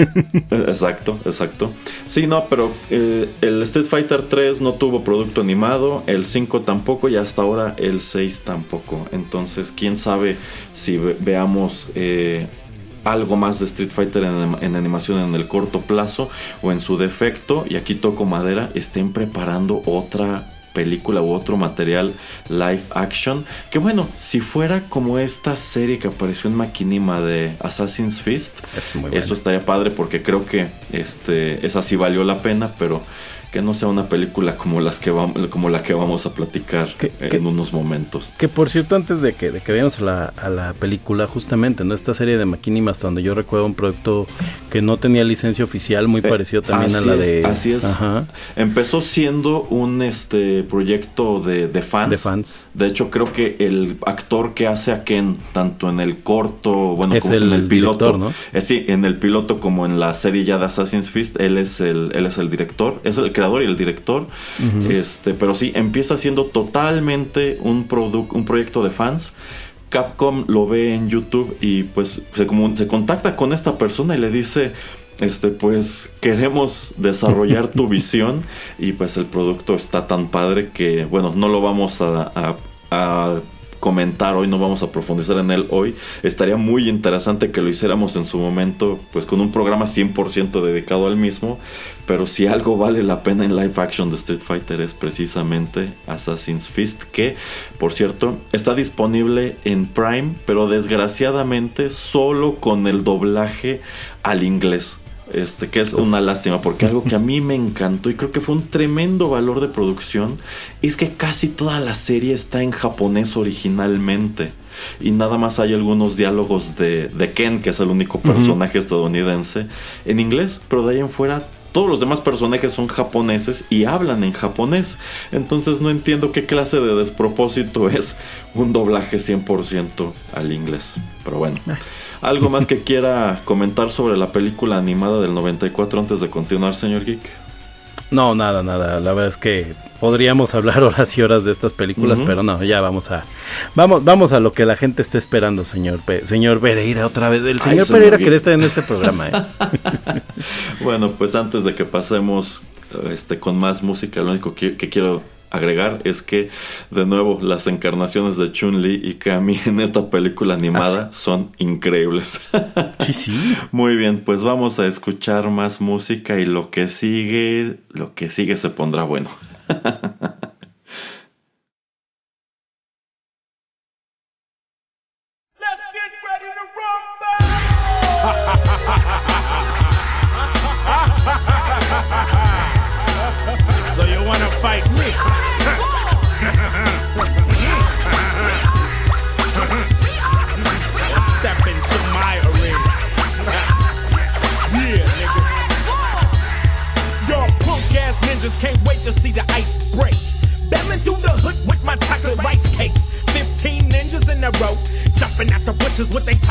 exacto, exacto. Sí, no, pero eh, el Street Fighter 3 no tuvo producto animado, el 5 tampoco y hasta ahora el 6 tampoco. Entonces, quién sabe si veamos eh, algo más de Street Fighter en, animación en el corto plazo o en su defecto, y aquí toco madera, estén preparando otra película u otro material live action. Que bueno, si fuera como esta serie que apareció en Maquinima de Assassin's Fist, eso estaría padre porque creo que este, esa sí valió la pena, pero que no sea una película como las que vamos, como la que vamos a platicar en unos momentos. Que por cierto, antes de que, de que veamos a la, a la película, justamente, ¿no? Esta serie de Maquinima, hasta donde yo recuerdo un proyecto que no tenía licencia oficial, muy eh, parecido también a la de. Así es. Empezó siendo un este proyecto de, de, fans. De fans. De hecho, creo que el actor que hace a Ken, tanto en el corto, bueno, como en el piloto, ¿no? Eh, sí, en el piloto como en la serie ya de Assassin's Fist, él es el, él es el director, es el que y el director. este, pero sí, empieza siendo totalmente un, un proyecto de fans. Capcom lo ve en YouTube y pues se, se contacta con esta persona y le dice, este pues queremos desarrollar tu visión y pues el producto está tan padre que bueno no lo vamos a comentar hoy, no vamos a profundizar en él hoy. Estaría muy interesante que lo hiciéramos en su momento, pues con un programa 100% dedicado al mismo. Pero si algo vale la pena en live action de Street Fighter es precisamente Assassin's Fist, que por cierto está disponible en Prime, pero desgraciadamente solo con el doblaje al inglés. Este, que es una lástima, porque algo que a mí me encantó y creo que fue un tremendo valor de producción es que casi toda la serie está en japonés originalmente. Y nada más hay algunos diálogos de, de Ken, que es el único personaje estadounidense, en inglés, pero de ahí en fuera todos los demás personajes son japoneses y hablan en japonés. Entonces no entiendo qué clase de despropósito es un doblaje 100% al inglés. Pero bueno. ¿Algo más que quiera comentar sobre la película animada del 94 antes de continuar, señor Geek? No, nada, nada. La verdad es que podríamos hablar horas y horas de estas películas, pero no, ya vamos a vamos vamos a lo que la gente está esperando, señor señor Pereira otra vez. El señor Pereira quería estar en este programa. ¿eh? bueno, pues antes de que pasemos este con más música, lo único que quiero agregar es que, de nuevo, las encarnaciones de Chun-Li y Kami en esta película animada ah, son increíbles. Sí, sí. Muy bien, pues vamos a escuchar más música y lo que sigue, lo que sigue se pondrá bueno. is what they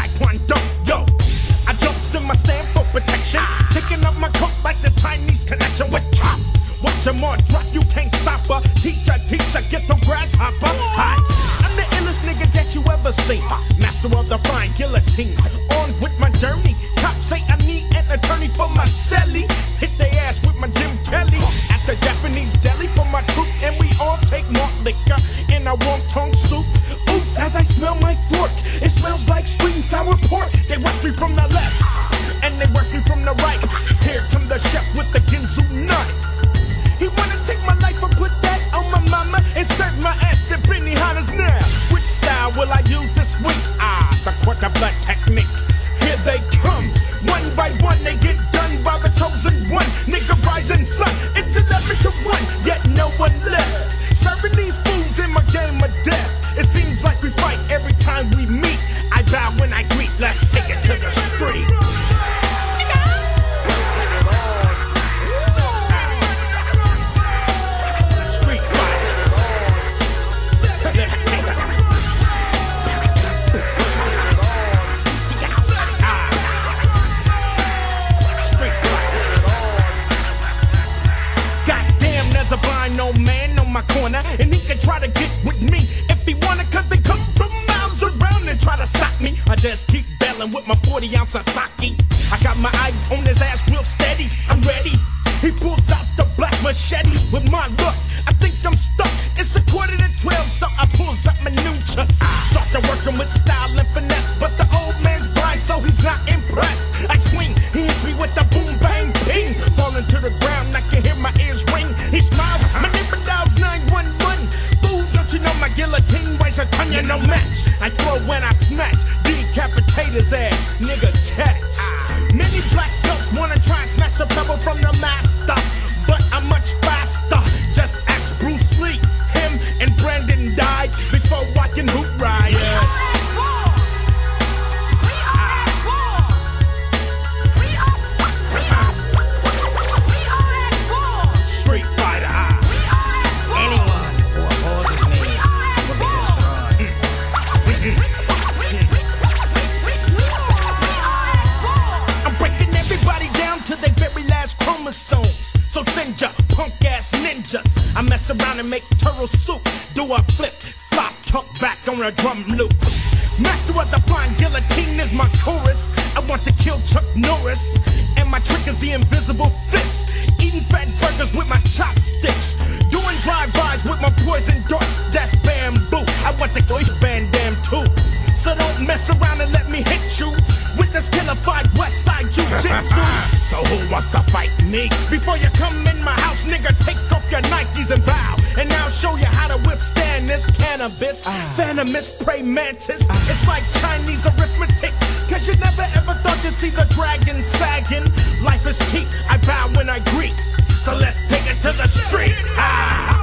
up to fight me. Before you come in my house, nigga, take off your Nikes and bow. And I'll show you how to withstand this cannabis. Ah. Venomous prey mantis. It's like Chinese arithmetic. Cause you never ever thought you'd see the dragon sagging. Life is cheap. I bow when I greet. So let's take it to the streets. Ah.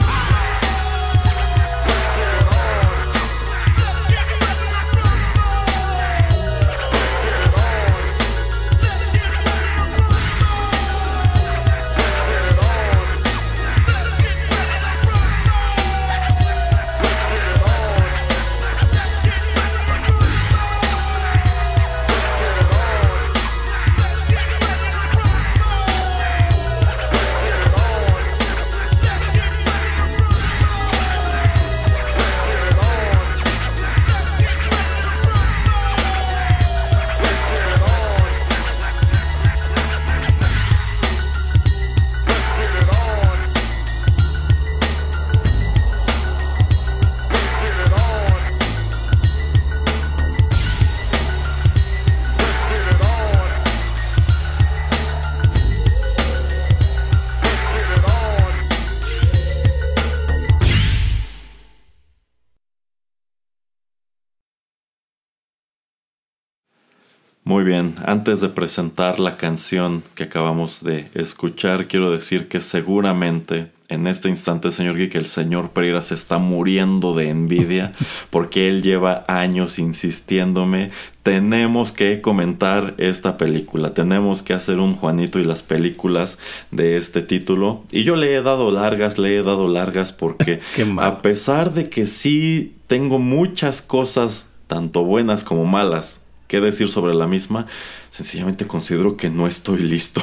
Presentar la canción que acabamos de escuchar, quiero decir que seguramente en este instante, señor Geek, el señor Pereira se está muriendo de envidia porque él lleva años insistiéndome. Tenemos que comentar esta película, tenemos que hacer un Juanito y las películas de este título. Y yo le he dado largas, le he dado largas porque a pesar de que sí tengo muchas cosas, tanto buenas como malas, que decir sobre la misma, sencillamente considero que no estoy listo.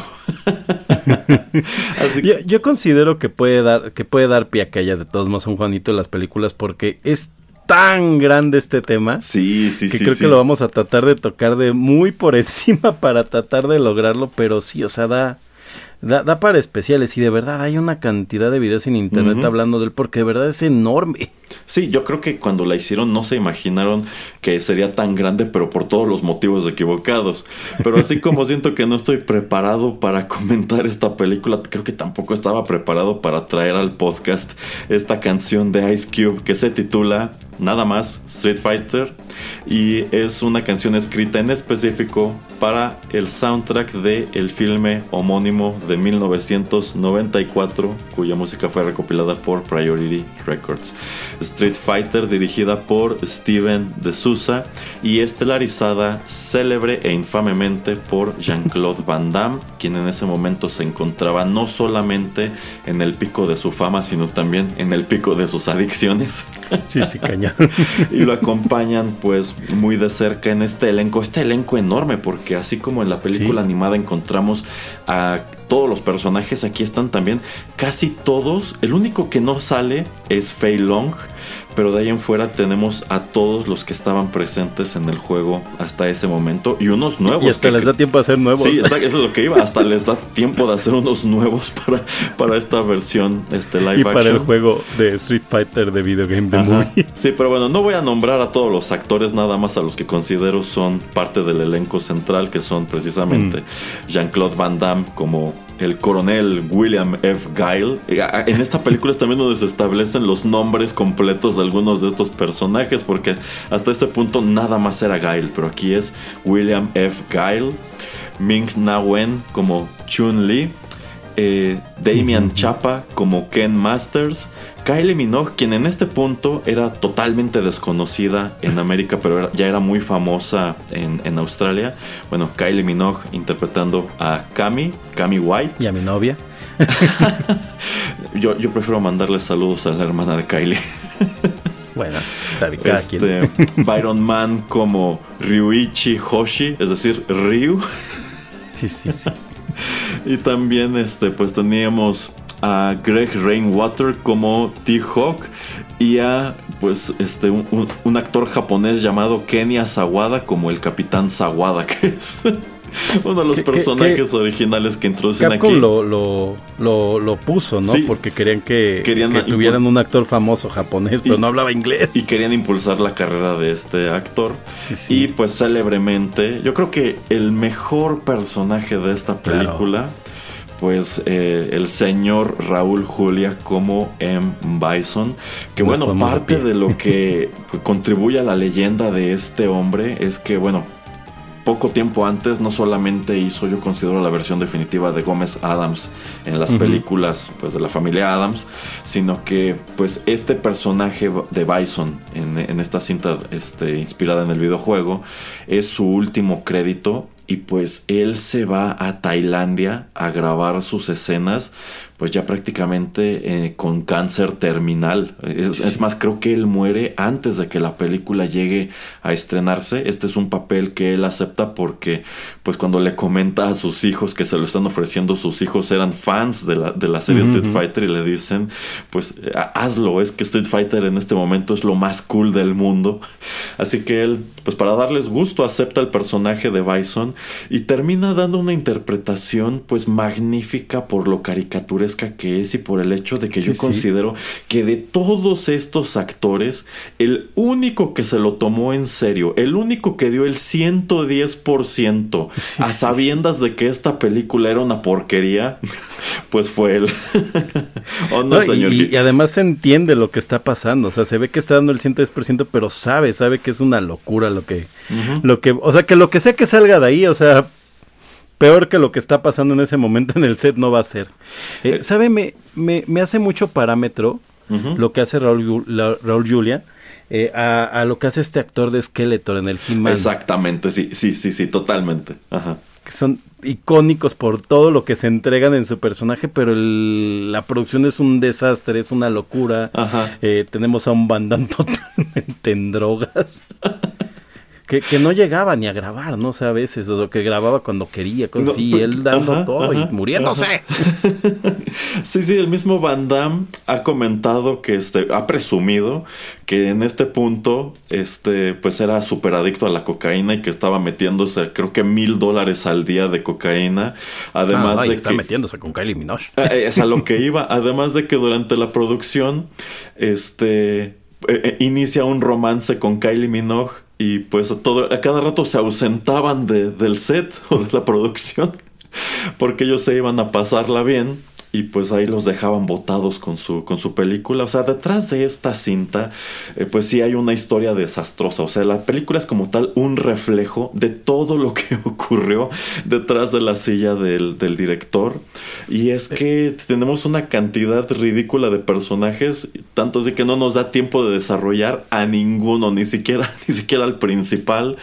yo, considero que puede dar, que puede dar pie a que haya de todos modos un Juanito en las películas porque es tan grande este tema. Sí, sí, que sí. Creo que lo vamos a tratar de tocar de muy por encima para tratar de lograrlo, pero sí, o sea, da, Da, para especiales y de verdad hay una cantidad de videos en internet hablando de él porque de verdad es enorme. Sí, yo creo que cuando la hicieron no se imaginaron que sería tan grande, pero por todos los motivos equivocados. Pero así como siento que no estoy preparado para comentar esta película, creo que tampoco estaba preparado para traer al podcast esta canción de Ice Cube que se titula nada más Street Fighter y es una canción escrita en específico para el soundtrack de el filme homónimo de 1994 cuya música fue recopilada por Priority Records. Street Fighter dirigida por Steven de Souza y estelarizada célebre e infamemente por Jean-Claude Van Damme, quien en ese momento se encontraba no solamente en el pico de su fama, sino también en el pico de sus adicciones. Sí, sí, caña. y lo acompañan pues muy de cerca en este elenco, este elenco enorme, porque así como en la película animada encontramos a todos los personajes, aquí están también casi todos. El único que no sale es Fei Long pero de ahí en fuera tenemos a todos los que estaban presentes en el juego hasta ese momento y unos nuevos. Y hasta les da tiempo de hacer nuevos. Sí, eso es lo que iba, hasta les da tiempo de hacer unos nuevos para, para esta versión este, live y para el juego de Street Fighter de Video Game de Sí, pero bueno, no voy a nombrar a todos los actores, nada más a los que considero son parte del elenco central, que son precisamente mm. Jean-Claude Van Damme como el coronel William F. Guile. En esta película es también donde se establecen los nombres completos de algunos de estos personajes, porque hasta este punto nada más era Guile, pero aquí es William F. Guile, Ming Na Wen como Chun Li, eh, Damian Chapa como Ken Masters, Kylie Minogue, quien en este punto era totalmente desconocida en América, pero ya era muy famosa en, Australia. Bueno, Kylie Minogue interpretando a Cami, Cami White. Y a mi novia. yo, yo prefiero mandarle saludos a la hermana de Kylie. Bueno, este, Byron Man como Ryuichi Hoshi, es decir, Ryu. Sí, sí, sí. y también este, pues teníamos a Greg Rainwater como T-Hawk y a pues este un, actor japonés llamado Kenya Sawada como el Capitán Sawada que es uno de los personajes originales que introducen aquí. Lo, lo, lo, puso, ¿no? Porque querían que, tuvieran un actor famoso japonés, pero no hablaba inglés. Y querían impulsar la carrera de este actor. y pues célebremente, yo creo que el mejor personaje de esta película pues eh, el señor Raúl Julia como M. Bison. Que bueno, parte de lo que contribuye a la leyenda de este hombre es que, bueno, poco tiempo antes no solamente hizo, yo considero, la versión definitiva de Gómez Adams en las películas pues, de la familia Adams, sino que pues este personaje de Bison en, en esta cinta este, inspirada en el videojuego es su último crédito y pues él se va a Tailandia a grabar sus escenas pues ya prácticamente eh, con cáncer terminal. Es, más, creo que él muere antes de que la película llegue a estrenarse. Este es un papel que él acepta porque, pues cuando le comenta a sus hijos que se lo están ofreciendo, sus hijos eran fans de la, de la serie Street Fighter y le dicen, pues hazlo, es que Street Fighter en este momento es lo más cool del mundo. Así que él, pues para darles gusto, acepta el personaje de Bison y termina dando una interpretación pues magnífica por lo que es y por el hecho de que yo considero que de todos estos actores, el único que se lo tomó en serio, el único que dio el 110% a sabiendas de que esta película era una porquería, pues fue él. no, señor? Y, además se entiende lo que está pasando, o sea, se ve que está dando el 110%, pero sabe, sabe que es una locura lo que, lo que, o sea, que lo que sea que salga de ahí, o sea, peor que lo que está pasando en ese momento en el set no va a ser. Eh, ¿Sabe? Me, me, hace mucho parámetro lo que hace Raúl, Raúl Julia. Eh, a, lo que hace este actor de Skeletor en el he Exactamente, sí, sí, sí, sí, totalmente. Ajá. Que son icónicos por todo lo que se entregan en su personaje, pero la producción es un desastre, es una locura. Ajá. Eh, tenemos a un bandán totalmente en drogas. que, que, no llegaba ni a grabar, no sé, a veces, o que grababa cuando quería, con sí, él dando todo y muriéndose. sí, sí, el mismo Van Damme ha comentado que este, ha presumido que en este punto, este, pues era súper adicto a la cocaína y que estaba metiéndose, creo que mil dólares al día de cocaína. Además ah, de está metiéndose con Kylie Minogue. Eh, es a lo que iba. Además de que durante la producción, este, eh, eh, inicia un romance con Kylie Minogue y pues a, todo, a cada rato se ausentaban de, del set o de la producción porque ellos se iban a pasarla bien y pues ahí los dejaban botados con su, con su película. O sea, detrás de esta cinta, eh, pues sí hay una historia desastrosa. O sea, la película es como tal un reflejo de todo lo que ocurrió detrás de la silla del, del director. Y es que tenemos una cantidad ridícula de personajes, tanto de que no nos da tiempo de desarrollar a ninguno, ni siquiera, ni siquiera al principal,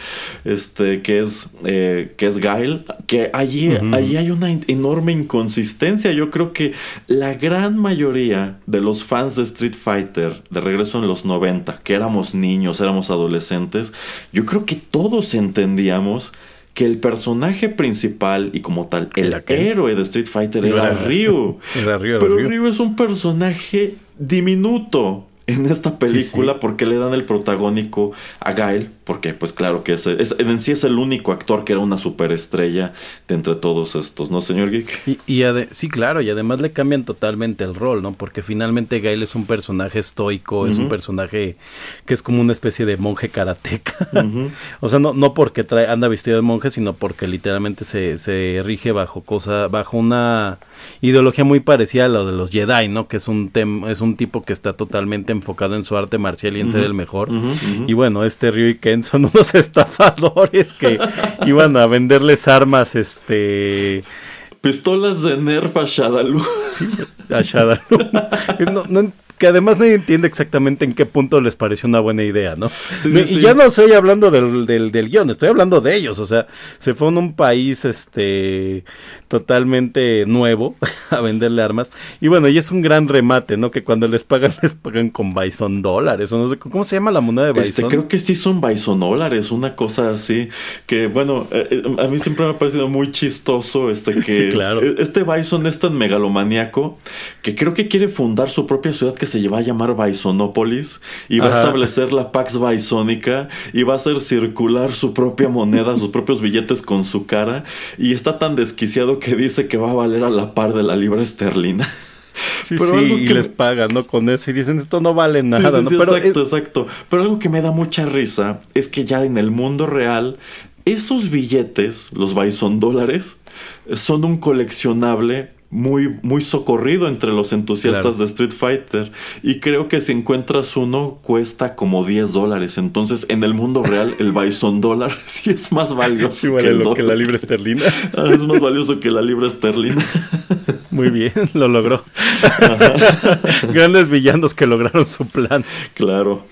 este, que es, eh, que es Gail, que allí, allí hay una enorme inconsistencia. Yo creo que la gran mayoría de los fans de Street Fighter de regreso en los 90, que éramos niños, éramos adolescentes, yo creo que todos entendíamos que el personaje principal y como tal, el héroe de Street Fighter era, Ryu. Pero Ryu. Es un personaje diminuto en esta película porque le dan el protagónico a Gail, porque pues claro que es, en sí es el único actor que era una superestrella de entre todos estos, ¿no, señor Geek? Y, sí, claro, y además le cambian totalmente el rol, ¿no? Porque finalmente Gail es un personaje estoico, es un personaje que es como una especie de monje karateca. o sea, no, no porque trae, anda vestido de monje, sino porque literalmente se, se rige bajo cosa, bajo una ideología muy parecida a lo de los Jedi, ¿no? Que es un, es un tipo que está totalmente enfocado en su arte marcial y en ser el mejor. Y bueno, este Ryu son unos estafadores que iban a venderles armas, este... Pistolas de Nerf a Shadaloo. Sí, a Shadaloo. no, que además nadie entiende exactamente en qué punto les pareció una buena idea, ¿no? y ya no estoy hablando del, del, del, guion, estoy hablando de ellos, o sea, se fue a un país este totalmente nuevo a venderle armas. Y bueno, y es un gran remate, ¿no? Que cuando les pagan, les pagan con Bison dólares, o no sé, ¿cómo se llama la moneda de este, Bison? creo que sí son Bison dólares, una cosa así, que bueno, eh, eh, a mí siempre me ha parecido muy chistoso este que claro. E, este Bison es tan megalomaníaco que creo que quiere fundar su propia ciudad que se va a llamar Bisonópolis y va a establecer la Pax Bisónica y va a hacer circular su propia moneda, sus propios billetes con su cara y está tan desquiciado que dice que va a valer a la par de la libra esterlina. Sí, Pero sí, y les pagan, ¿no? Con eso y dicen, esto no vale nada, ¿no? Pero exacto, exacto. Pero algo que me da mucha risa es que ya en el mundo real, esos billetes, los Bison dólares, son un coleccionable muy, muy socorrido entre los entusiastas de Street Fighter. Y creo que si encuentras uno, cuesta como 10 dólares. Entonces, en el mundo real, el Bison dólar sí es más valioso que, lo que la libra esterlina. Ah, es más valioso que la libra esterlina. Muy bien, lo logró. Grandes villanos que lograron su plan. Claro.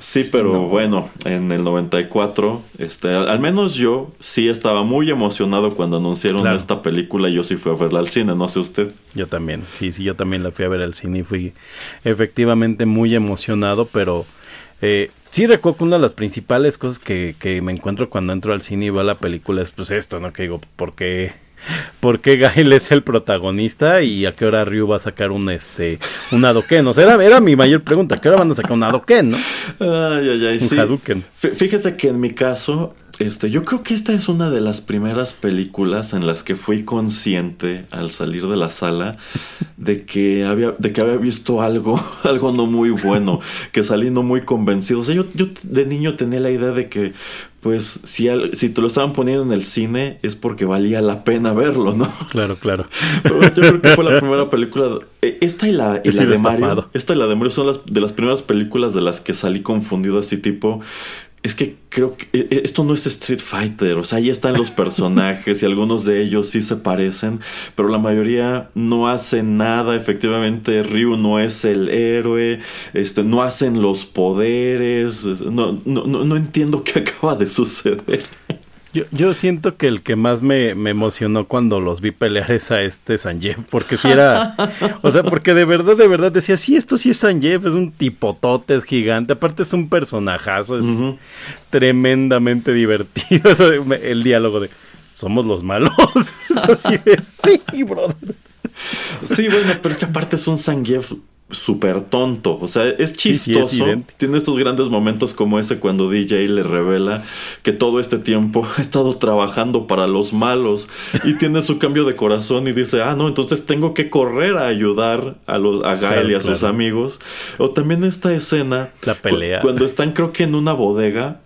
Sí, pero bueno, en el 94, este, al menos yo sí estaba muy emocionado cuando anunciaron esta película yo sí fui a verla al cine, no sé usted. Yo también, sí, sí, yo también la fui a ver al cine y fui efectivamente muy emocionado, pero eh, sí recuerdo que una de las principales cosas que, que me encuentro cuando entro al cine y veo la película es pues esto, ¿no? Que digo, porque por qué Gail es el protagonista y a qué hora Ryu va a sacar un este un Adoken. O sea, era, era mi mayor pregunta, ¿a qué hora van a sacar un Adoken, no? Ay, ay, ay, un sí. Fíjese que en mi caso, Este, yo creo que esta es una de las primeras películas en las que fui consciente al salir de la sala de que había, de que había visto algo, algo no muy bueno, que salí no muy convencido. O sea, yo, yo de niño tenía la idea de que pues si, si te lo estaban poniendo en el cine es porque valía la pena verlo, ¿no? Claro, claro. Pero yo creo que fue la primera película. Eh, esta y la, y la de Mario. Esta y la de Mario son las de las primeras películas de las que salí confundido así tipo es que creo que eh, eh, esto no es Street Fighter, o sea, ahí están los personajes y algunos de ellos sí se parecen, pero la mayoría no hacen nada, efectivamente Ryu no es el héroe, este, no hacen los poderes, no, no, no, no entiendo qué acaba de suceder. Yo, yo siento que el que más me, me, emocionó cuando los vi pelear es a este Sanjeev, porque si era, o sea, porque de verdad, de verdad decía, sí, esto sí es Sanjeev, es un tipotote, es gigante, aparte es un personajazo, es tremendamente divertido, el diálogo de, somos los malos, así de, sí, brother. Sí, bueno, pero es que aparte es un Sanjeev súper tonto. O sea, es chistoso. Tiene estos grandes momentos como ese cuando DJ le revela que todo este tiempo ha estado trabajando para los malos y tiene su cambio de corazón y dice, ah, no, entonces tengo que correr a ayudar a, los, a Gael y a sus amigos. O también esta escena. La pelea. cuando están, creo que en una bodega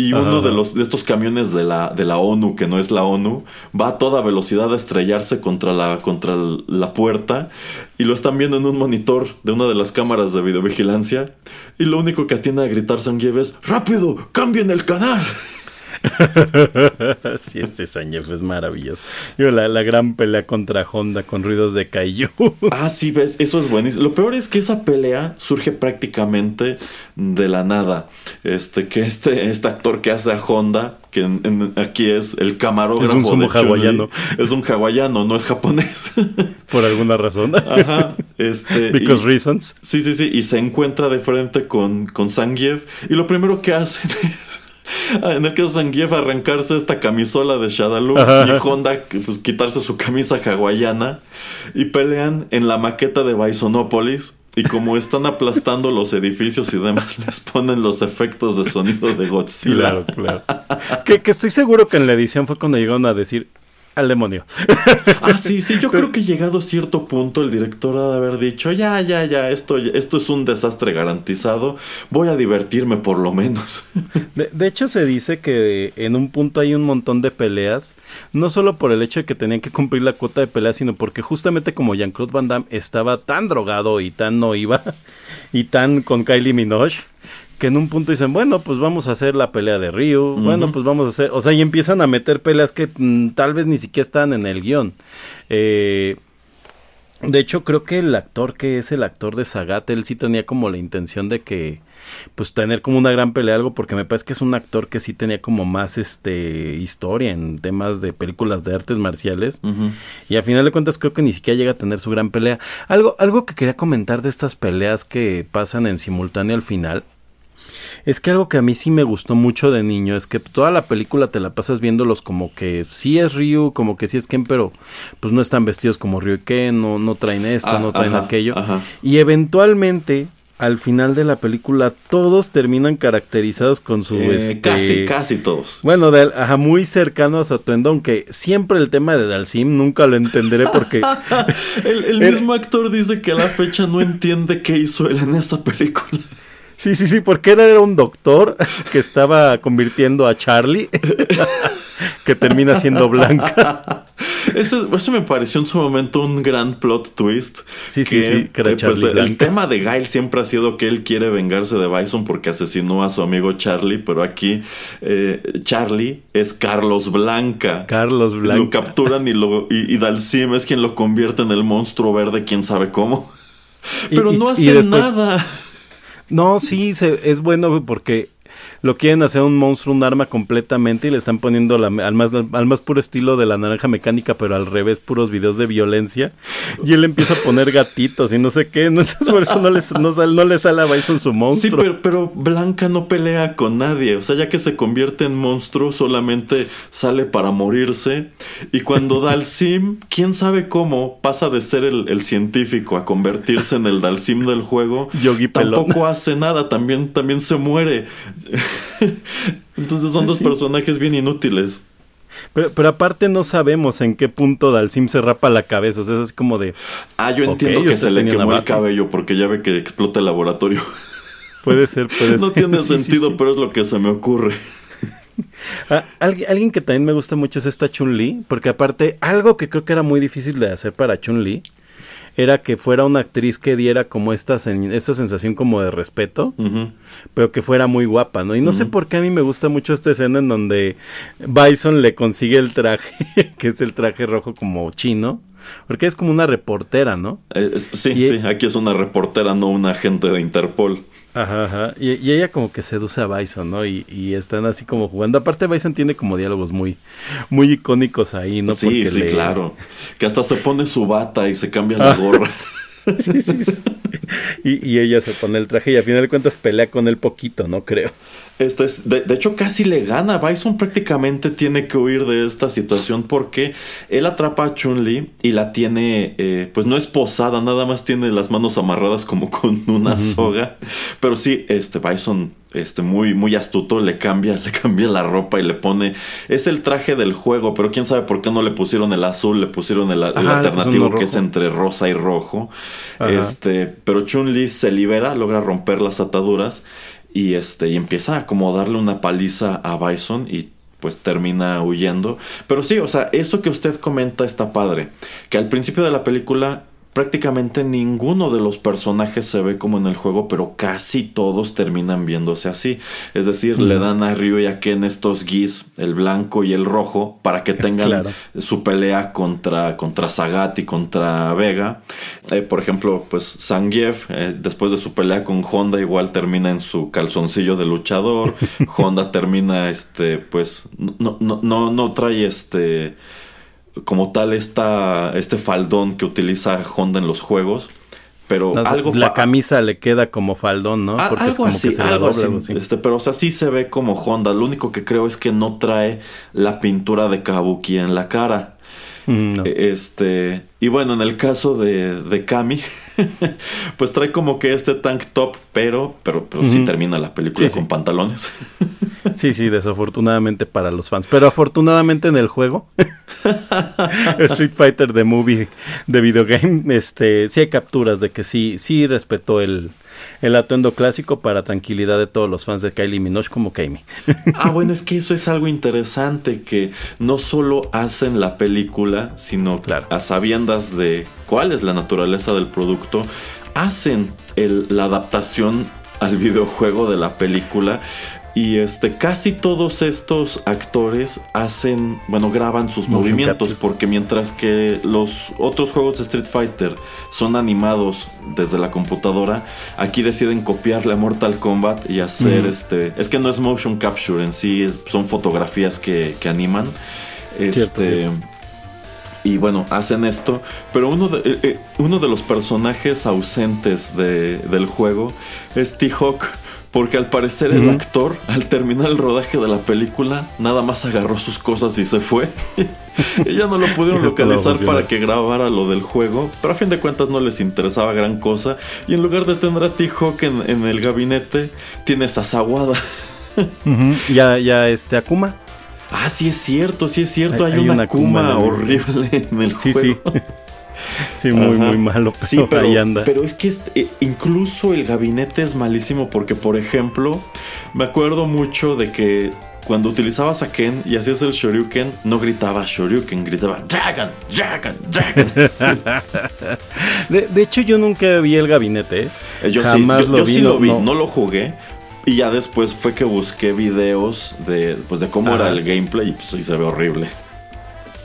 y uno de los de estos camiones de la, de la ONU, que no es la ONU, va a toda velocidad a estrellarse contra la, contra la puerta y lo están viendo en un monitor de una de las cámaras de videovigilancia. Y lo único que atiende a gritar Sanjeev es ¡Rápido! ¡Cambien el canal! sí, este Sanjeev es maravilloso. Yo, la, la, gran pelea contra Honda con ruidos de Kaiju. ah, sí, ves, eso es buenísimo. Lo peor es que esa pelea surge prácticamente de la nada. Este, que este, este actor que hace a Honda, que aquí es el camarógrafo. Es un hawaiano. Es un hawaiano, no es japonés. Por alguna razón. Ajá. Este, Because reasons. Sí, sí, sí. Y se encuentra de frente con, con. Y lo primero que hacen es en el caso de Zangief arrancarse esta camisola de Shadaloo y Honda pues, quitarse su camisa hawaiana y pelean en la maqueta de Bisonopolis y como están aplastando los edificios y demás, les ponen los efectos de sonido de Godzilla. Claro, claro. que, que estoy seguro que en la edición fue cuando llegaron a decir, al demonio. Ah, sí, sí, yo creo que llegado a cierto punto el director ha de haber dicho, ya, ya, ya, esto, esto es un desastre garantizado, voy a divertirme por lo menos. De, hecho se dice que en un punto hay un montón de peleas, no solo por el hecho de que tenían que cumplir la cuota de peleas, sino porque justamente como Jean-Claude Van Damme estaba tan drogado y tan no iba, y tan con Kylie Minogue, que en un punto dicen, bueno, pues vamos a hacer la pelea de Ryu, bueno, pues vamos a hacer, o sea, y empiezan a meter peleas que mm, tal vez ni siquiera están en el guion. Eh, de hecho, creo que el actor que es el actor de Sagat, él sí tenía como la intención de que, pues tener como una gran pelea, algo, porque me parece que es un actor que sí tenía como más, este, historia en temas de películas de artes marciales. Y a final de cuentas creo que ni siquiera llega a tener su gran pelea. Algo, algo que quería comentar de estas peleas que pasan en simultáneo al final es que algo que a mí sí me gustó mucho de niño es que toda la película te la pasas viéndolos como que sí es Ryu, como que sí es Ken, pero pues no están vestidos como Ryu y Ken, no, no traen esto, no ah, traen aquello. Y eventualmente al final de la película todos terminan caracterizados con su eh, este, casi casi todos. Bueno de, ajá, muy cercano a su atuendo aunque siempre el tema de Dalsim nunca lo entenderé porque el, el mismo actor dice que a la fecha no entiende qué hizo él en esta película Sí, sí, sí, porque él era un doctor que estaba convirtiendo a Charlie, que termina siendo blanca. Eso, me pareció en su momento un gran plot twist. Sí, sí, sí. Que era pues, el tema de Gail siempre ha sido que él quiere vengarse de Bison porque asesinó a su amigo Charlie, pero aquí eh, Charlie es Carlos Blanca. Carlos Blanca. Lo capturan y, lo, y, Dalsim es quien lo convierte en el monstruo verde, quién sabe cmo. Pero no hace nada. No, sí, se, es bueno porque lo quieren hacer un monstruo, un arma completamente y le están poniendo la, al, más, al más puro estilo de la naranja mecánica, pero al revés, puros videos de violencia. Y él empieza a poner gatitos y no sé qué. Entonces por eso no, les, no, no le sale a Bison su monstruo. Sí, pero, pero, Blanca no pelea con nadie. O sea, ya que se convierte en monstruo, solamente sale para morirse. Y cuando Dalsim, quién sabe cómo, pasa de ser el, científico a convertirse en el Dalsim del juego, Yogi tampoco hace nada. También, también se muere. Entonces son dos personajes bien inútiles. Pero, pero aparte no sabemos en qué punto Dalsim se rapa la cabeza. O sea, es como de. Ah, yo entiendo que se le quemó el cabello porque ya ve que explota el laboratorio. Puede ser, puede no ser. tiene sentido, pero es lo que se me ocurre. Ah, alguien que también me gusta mucho es esta Chun-Li, porque aparte, algo que creo que era muy difícil de hacer para Chun-Li era que fuera una actriz que diera como esta, esta sensación como de respeto, pero que fuera muy guapa, ¿no? Y no sé por qué a mí me gusta mucho esta escena en donde Bison le consigue el traje, que es el traje rojo como chino, porque es como una reportera, ¿no? Eh, sí, sí, aquí es una reportera, no un agente de Interpol. Ajá, ajá. Y, ella como que seduce a Bison, ¿no? Y, están así como jugando. Aparte Bison tiene como diálogos muy, muy icónicos ahí, ¿no? Sí, sí, claro. Que hasta se pone su bata y se cambia la gorra. sí, sí, sí. Y, y, ella se pone el traje y al final de cuentas pelea con él poquito, ¿no? Creo. Este es, de, hecho, casi le gana. Bison prácticamente tiene que huir de esta situación porque él atrapa a Chun-Li y la tiene, eh, pues no es posada, nada más tiene las manos amarradas como con una soga. Pero sí, este Bison, este, muy, muy astuto, le cambia, le cambia la ropa y le pone. Es el traje del juego, pero quién sabe por qué no le pusieron el azul, le pusieron el, alternativo que es entre rosa y rojo. Este, pero Chun-Li se libera, logra romper las ataduras y este y empieza a como darle una paliza a Bison y pues termina huyendo. Pero sí, o sea, eso que usted comenta está padre. Que al principio de la película prácticamente ninguno de los personajes se ve como en el juego, pero casi todos terminan viéndose así. Es decir, le dan a Ryu y a Ken estos gis, el blanco y el rojo, para que tengan su pelea contra, contra Sagat y contra Vega. Eh, por ejemplo, pues Zangief, eh, después de su pelea con Honda, igual termina en su calzoncillo de luchador. Honda termina, este, pues, no, no, no, no trae este como tal esta, este faldón que utiliza Honda en los juegos. Pero algo la camisa le queda como faldón, ¿no? Porque es como que se algo Este, pero o sea, sí se ve como Honda. Lo único que creo es que no trae la pintura de Kabuki en la cara. Mm, e, este, y bueno, en el caso de, de Kami, pues trae como que este tank top, pero, pero, pero sí termina la película con pantalones. sí, sí, desafortunadamente para los fans. Pero afortunadamente en el juego, Street Fighter The Movie de videogame, este, sí hay capturas de que sí, sí respetó el, el atuendo clásico para tranquilidad de todos los fans de Kylie Minogue como Kami. ah, bueno, es que eso es algo interesante, que no solo hacen la película, sino claro. a sabiendas de cuál es la naturaleza del producto, hacen la adaptación al videojuego de la película y este, casi todos estos actores hacen, bueno, graban sus movimientos, porque mientras que los otros juegos de Street Fighter son animados desde la computadora, aquí deciden copiarle a Mortal Kombat y hacer este. Es que no es motion capture en sí, son fotografías que, animan. Este. Y bueno, hacen esto. Pero uno de, eh, eh, uno de los personajes ausentes del juego es T-Hawk porque al parecer el actor, al terminar el rodaje de la película, nada más agarró sus cosas y se fue. ya no lo pudieron localizar para que grabara lo del juego. Pero a fin de cuentas no les interesaba gran cosa. Y en lugar de tener a T-Hawk en, el gabinete, tienes a Sawada. Ya, ya este Akuma. Ah, sí es cierto, sí es cierto. Hay, una, Akuma, horrible en el juego. Sí. Sí, muy, muy malo. Pero sí, pero, ahí anda. pero es que eh, incluso el gabinete es malísimo porque, por ejemplo, me acuerdo mucho de que cuando utilizabas a Ken y hacías el Shoryuken, no gritaba Shoryuken, gritaba Dragon, Dragon, Dragon. de, hecho, yo nunca vi el gabinete. ¿eh? Eh, yo Jamás sí, lo vi, sí lo vi, no. lo jugué. Y ya después fue que busqué videos de, pues, de cómo era el gameplay y pues sí se ve horrible.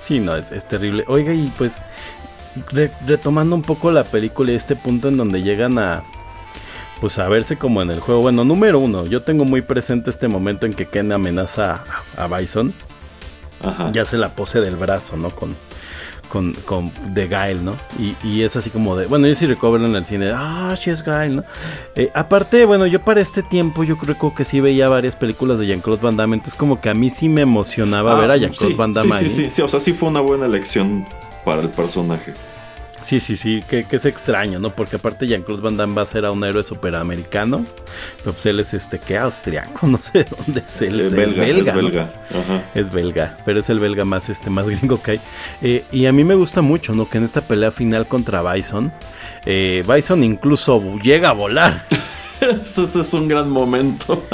Sí, no, es, es terrible. Oiga, y pues retomando un poco la película y este punto en donde llegan a pues a verse como en el juego. Bueno, número uno, yo tengo muy presente este momento en que Ken amenaza a, Bison. Ajá. Ya se la pose del brazo, ¿no? Con, con, con de Gael, ¿no? Y, es así como de, bueno, yo sí recuerdo en el cine, ah, sí es Gael, ¿no? Eh, aparte, bueno, yo para este tiempo yo creo que sí veía varias películas de Jean-Claude Van Damme, entonces como que a mí sí me emocionaba ah, ver a Jean-Claude Van Damme. Sí, sí, sí, sí, o sea, sí fue una buena elección para el personaje. Sí, sí, sí, que, es extraño, ¿no? Porque aparte Jean-Claude Van Damme va a ser a un héroe superamericano, pero pues él es este, que austriaco, no sé dónde es él. Es, belga, belga, es belga. Es belga, pero es el belga más, este, más gringo que hay. Eh, y a mí me gusta mucho, ¿no? Que en esta pelea final contra Bison, eh, Bison incluso llega a volar. Ese es un gran momento.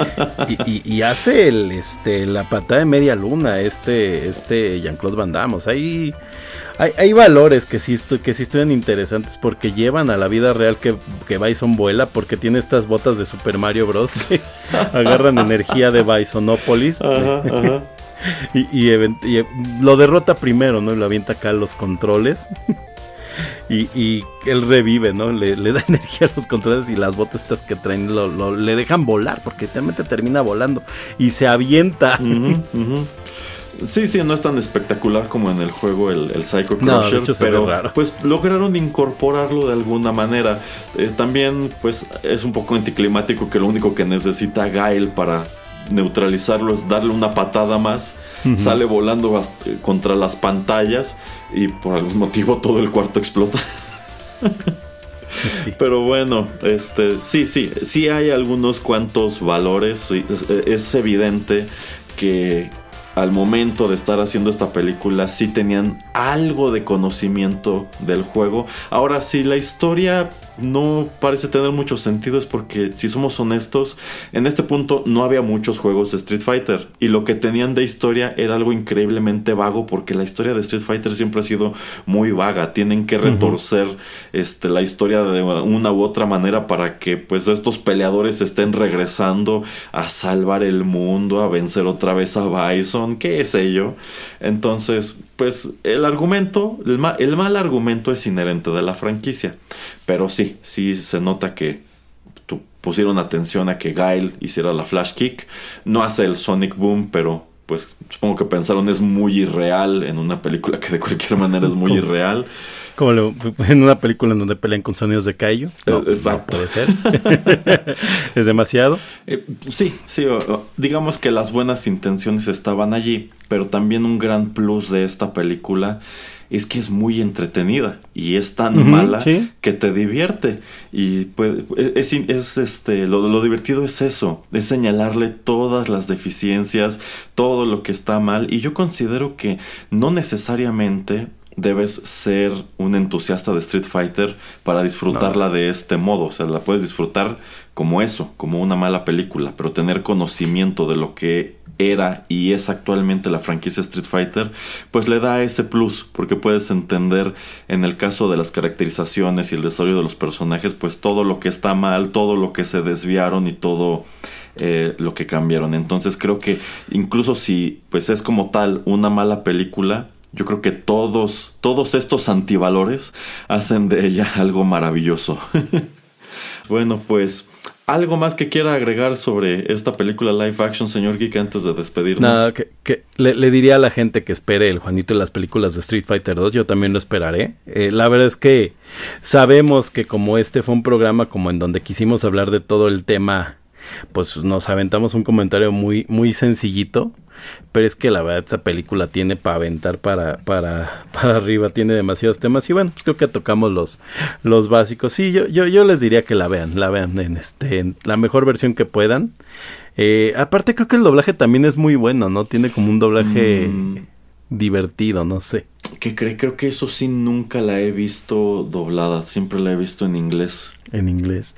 y, hace el, este, la patada de media luna, este, este Jean-Claude Van Damme. O sea, ahí hay, valores que sí, que sí estuvieran interesantes porque llevan a la vida real que, que Bison vuela porque tiene estas botas de Super Mario Bros. que agarran energía de Bisonopolis. y, y, lo derrota primero, ¿no? Y lo avienta acá los controles. y, él revive, ¿no? Le, da energía a los controles y las botas estas que traen lo, le dejan volar porque realmente termina volando y se avienta. Sí, sí, no es tan espectacular como en el juego el, el Psycho Crusher, pero pues lograron incorporarlo de alguna manera. Eh, también pues es un poco anticlimático que lo único que necesita Gael para neutralizarlo es darle una patada más. Sale volando contra las pantallas y por algún motivo todo el cuarto explota. Pero bueno, este, sí, sí, sí hay algunos cuantos valores. es evidente que, al momento de estar haciendo esta película sí tenían algo de conocimiento del juego. Ahora sí, la historia no parece tener mucho sentido es porque si somos honestos, en este punto no había muchos juegos de Street Fighter y lo que tenían de historia era algo increíblemente vago porque la historia de Street Fighter siempre ha sido muy vaga, tienen que retorcer este, la historia de una u otra manera para que pues estos peleadores estén regresando a salvar el mundo, a vencer otra vez a Bison, qué sé yo. Entonces, pues el argumento, el, el mal argumento es inherente de la franquicia. Pero sí, sí se nota que pusieron atención a que Guile hiciera la flash kick. No hace el Sonic Boom, pero pues supongo que pensaron es muy irreal en una película que de cualquier manera es muy irreal. Como en una película en donde pelean con sonidos de Kaiju. Eh, exacto. puede ser. es demasiado. Eh, sí, sí. digamos que las buenas intenciones estaban allí, pero también un gran plus de esta película es que es muy entretenida y es tan mala que te divierte. Y pues, es, es este, lo, lo, divertido es eso, es señalarle todas las deficiencias, todo lo que está mal. Y yo considero que no necesariamente debes ser un entusiasta de Street Fighter para disfrutarla de este modo. O sea, la puedes disfrutar como eso, como una mala película, pero tener conocimiento de lo que era y es actualmente la franquicia Street Fighter, pues le da ese plus, porque puedes entender en el caso de las caracterizaciones y el desarrollo de los personajes, pues todo lo que está mal, todo lo que se desviaron y todo eh, lo que cambiaron. Entonces creo que incluso si pues es como tal una mala película, yo creo que todos, todos estos antivalores hacen de ella algo maravilloso. bueno, pues ¿Algo más que quiera agregar sobre esta película live action, señor Geek, antes de despedirnos? Nada, que, le, diría a la gente que espere el Juanito y las películas de Street Fighter 2. Yo también lo esperaré. Eh, la verdad es que sabemos que como este fue un programa como en donde quisimos hablar de todo el tema, pues nos aventamos un comentario muy, muy sencillito. Pero es que la verdad esta película tiene para aventar para, para, para arriba, tiene demasiados temas. Y bueno, pues creo que tocamos los, los básicos. Sí, yo, yo, yo les diría que la vean, la vean en este, en la mejor versión que puedan. Eh, aparte creo que el doblaje también es muy bueno, ¿no? Tiene como un doblaje mm. divertido, no sé. ¿Qué cree? Creo que eso sí nunca la he visto doblada, siempre la he visto en inglés en inglés.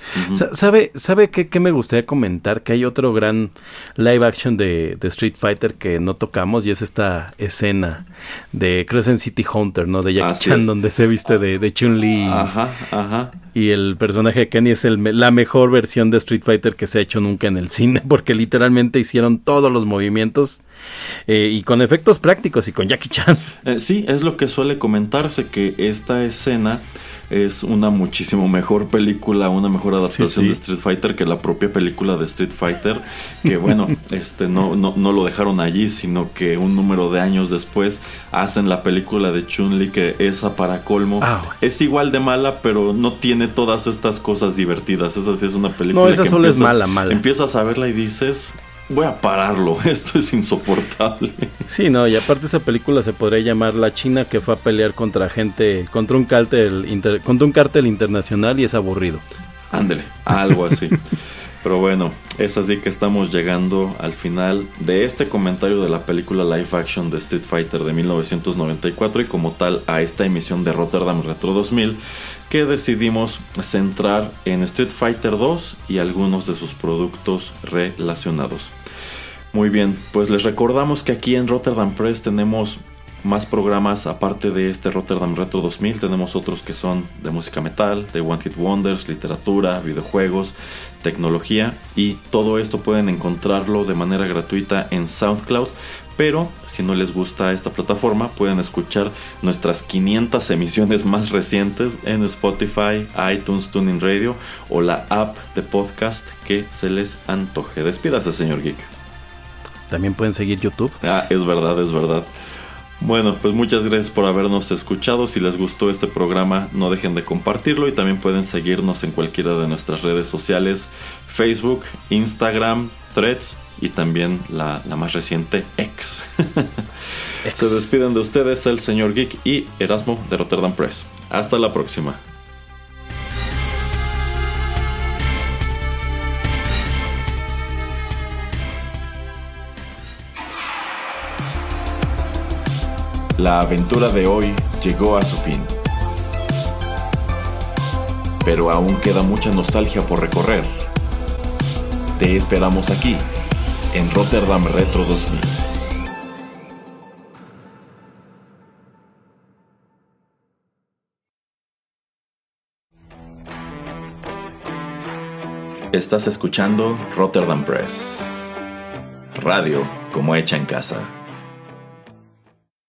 ¿Sabe, sabe qué, me gustaría comentar? Que hay otro gran live action de, Street Fighter que no tocamos y es esta escena de Crescent City Hunter, ¿no? De Jackie Chan, donde se viste de, de Chun-Li. Ajá, ajá. Y el personaje de Kenny es el, la mejor versión de Street Fighter que se ha hecho nunca en el cine, porque literalmente hicieron todos los movimientos eh, y con efectos prácticos y con Jackie Chan. Eh, sí, es lo que suele comentarse, que esta escena es una muchísimo mejor película, una mejor adaptación de Street Fighter que la propia película de Street Fighter, que bueno, este no, no, no, lo dejaron allí, sino que un número de años después hacen la película de Chun-Li, que esa para colmo ah, es igual de mala, pero no tiene todas estas cosas divertidas. Esa sí es una película no, esa solo es mala, mala. Empiezas a verla y dices, voy a pararlo, esto es insoportable. Sí, no, y aparte esa película se podría llamar La China que fue a pelear contra gente, contra un cártel, contra un cártel internacional y es aburrido. Ándele, algo así. Pero bueno, es así que estamos llegando al final de este comentario de la película live action de Street Fighter de 1994 y como tal a esta emisión de Rotterdam Retro 2000 que decidimos centrar en Street Fighter 2 y algunos de sus productos relacionados. Muy bien, pues les recordamos que aquí en Rotterdam Press tenemos más programas aparte de este Rotterdam Retro 2000 tenemos otros que son de música metal, de One Hit Wonders, literatura, videojuegos, tecnología. Y todo esto pueden encontrarlo de manera gratuita en SoundCloud pero si no les gusta esta plataforma pueden escuchar nuestras 500 emisiones más recientes en Spotify, iTunes, Tuning Radio o la app de podcast que se les antoje. Despídase señor Geek. También pueden seguir YouTube. Ah, es verdad, es verdad. Bueno, pues muchas gracias por habernos escuchado. Si les gustó este programa, no dejen de compartirlo y también pueden seguirnos en cualquiera de nuestras redes sociales, Facebook, Instagram, Threads y también la, más reciente, X. Se despiden de ustedes el señor Geek y Erasmo de Rotterdam Press. Hasta la próxima. La aventura de hoy llegó a su fin. Pero aún queda mucha nostalgia por recorrer. Te esperamos aquí, en Rotterdam Retro 2000. Estás escuchando Rotterdam Press. Radio como hecha en casa.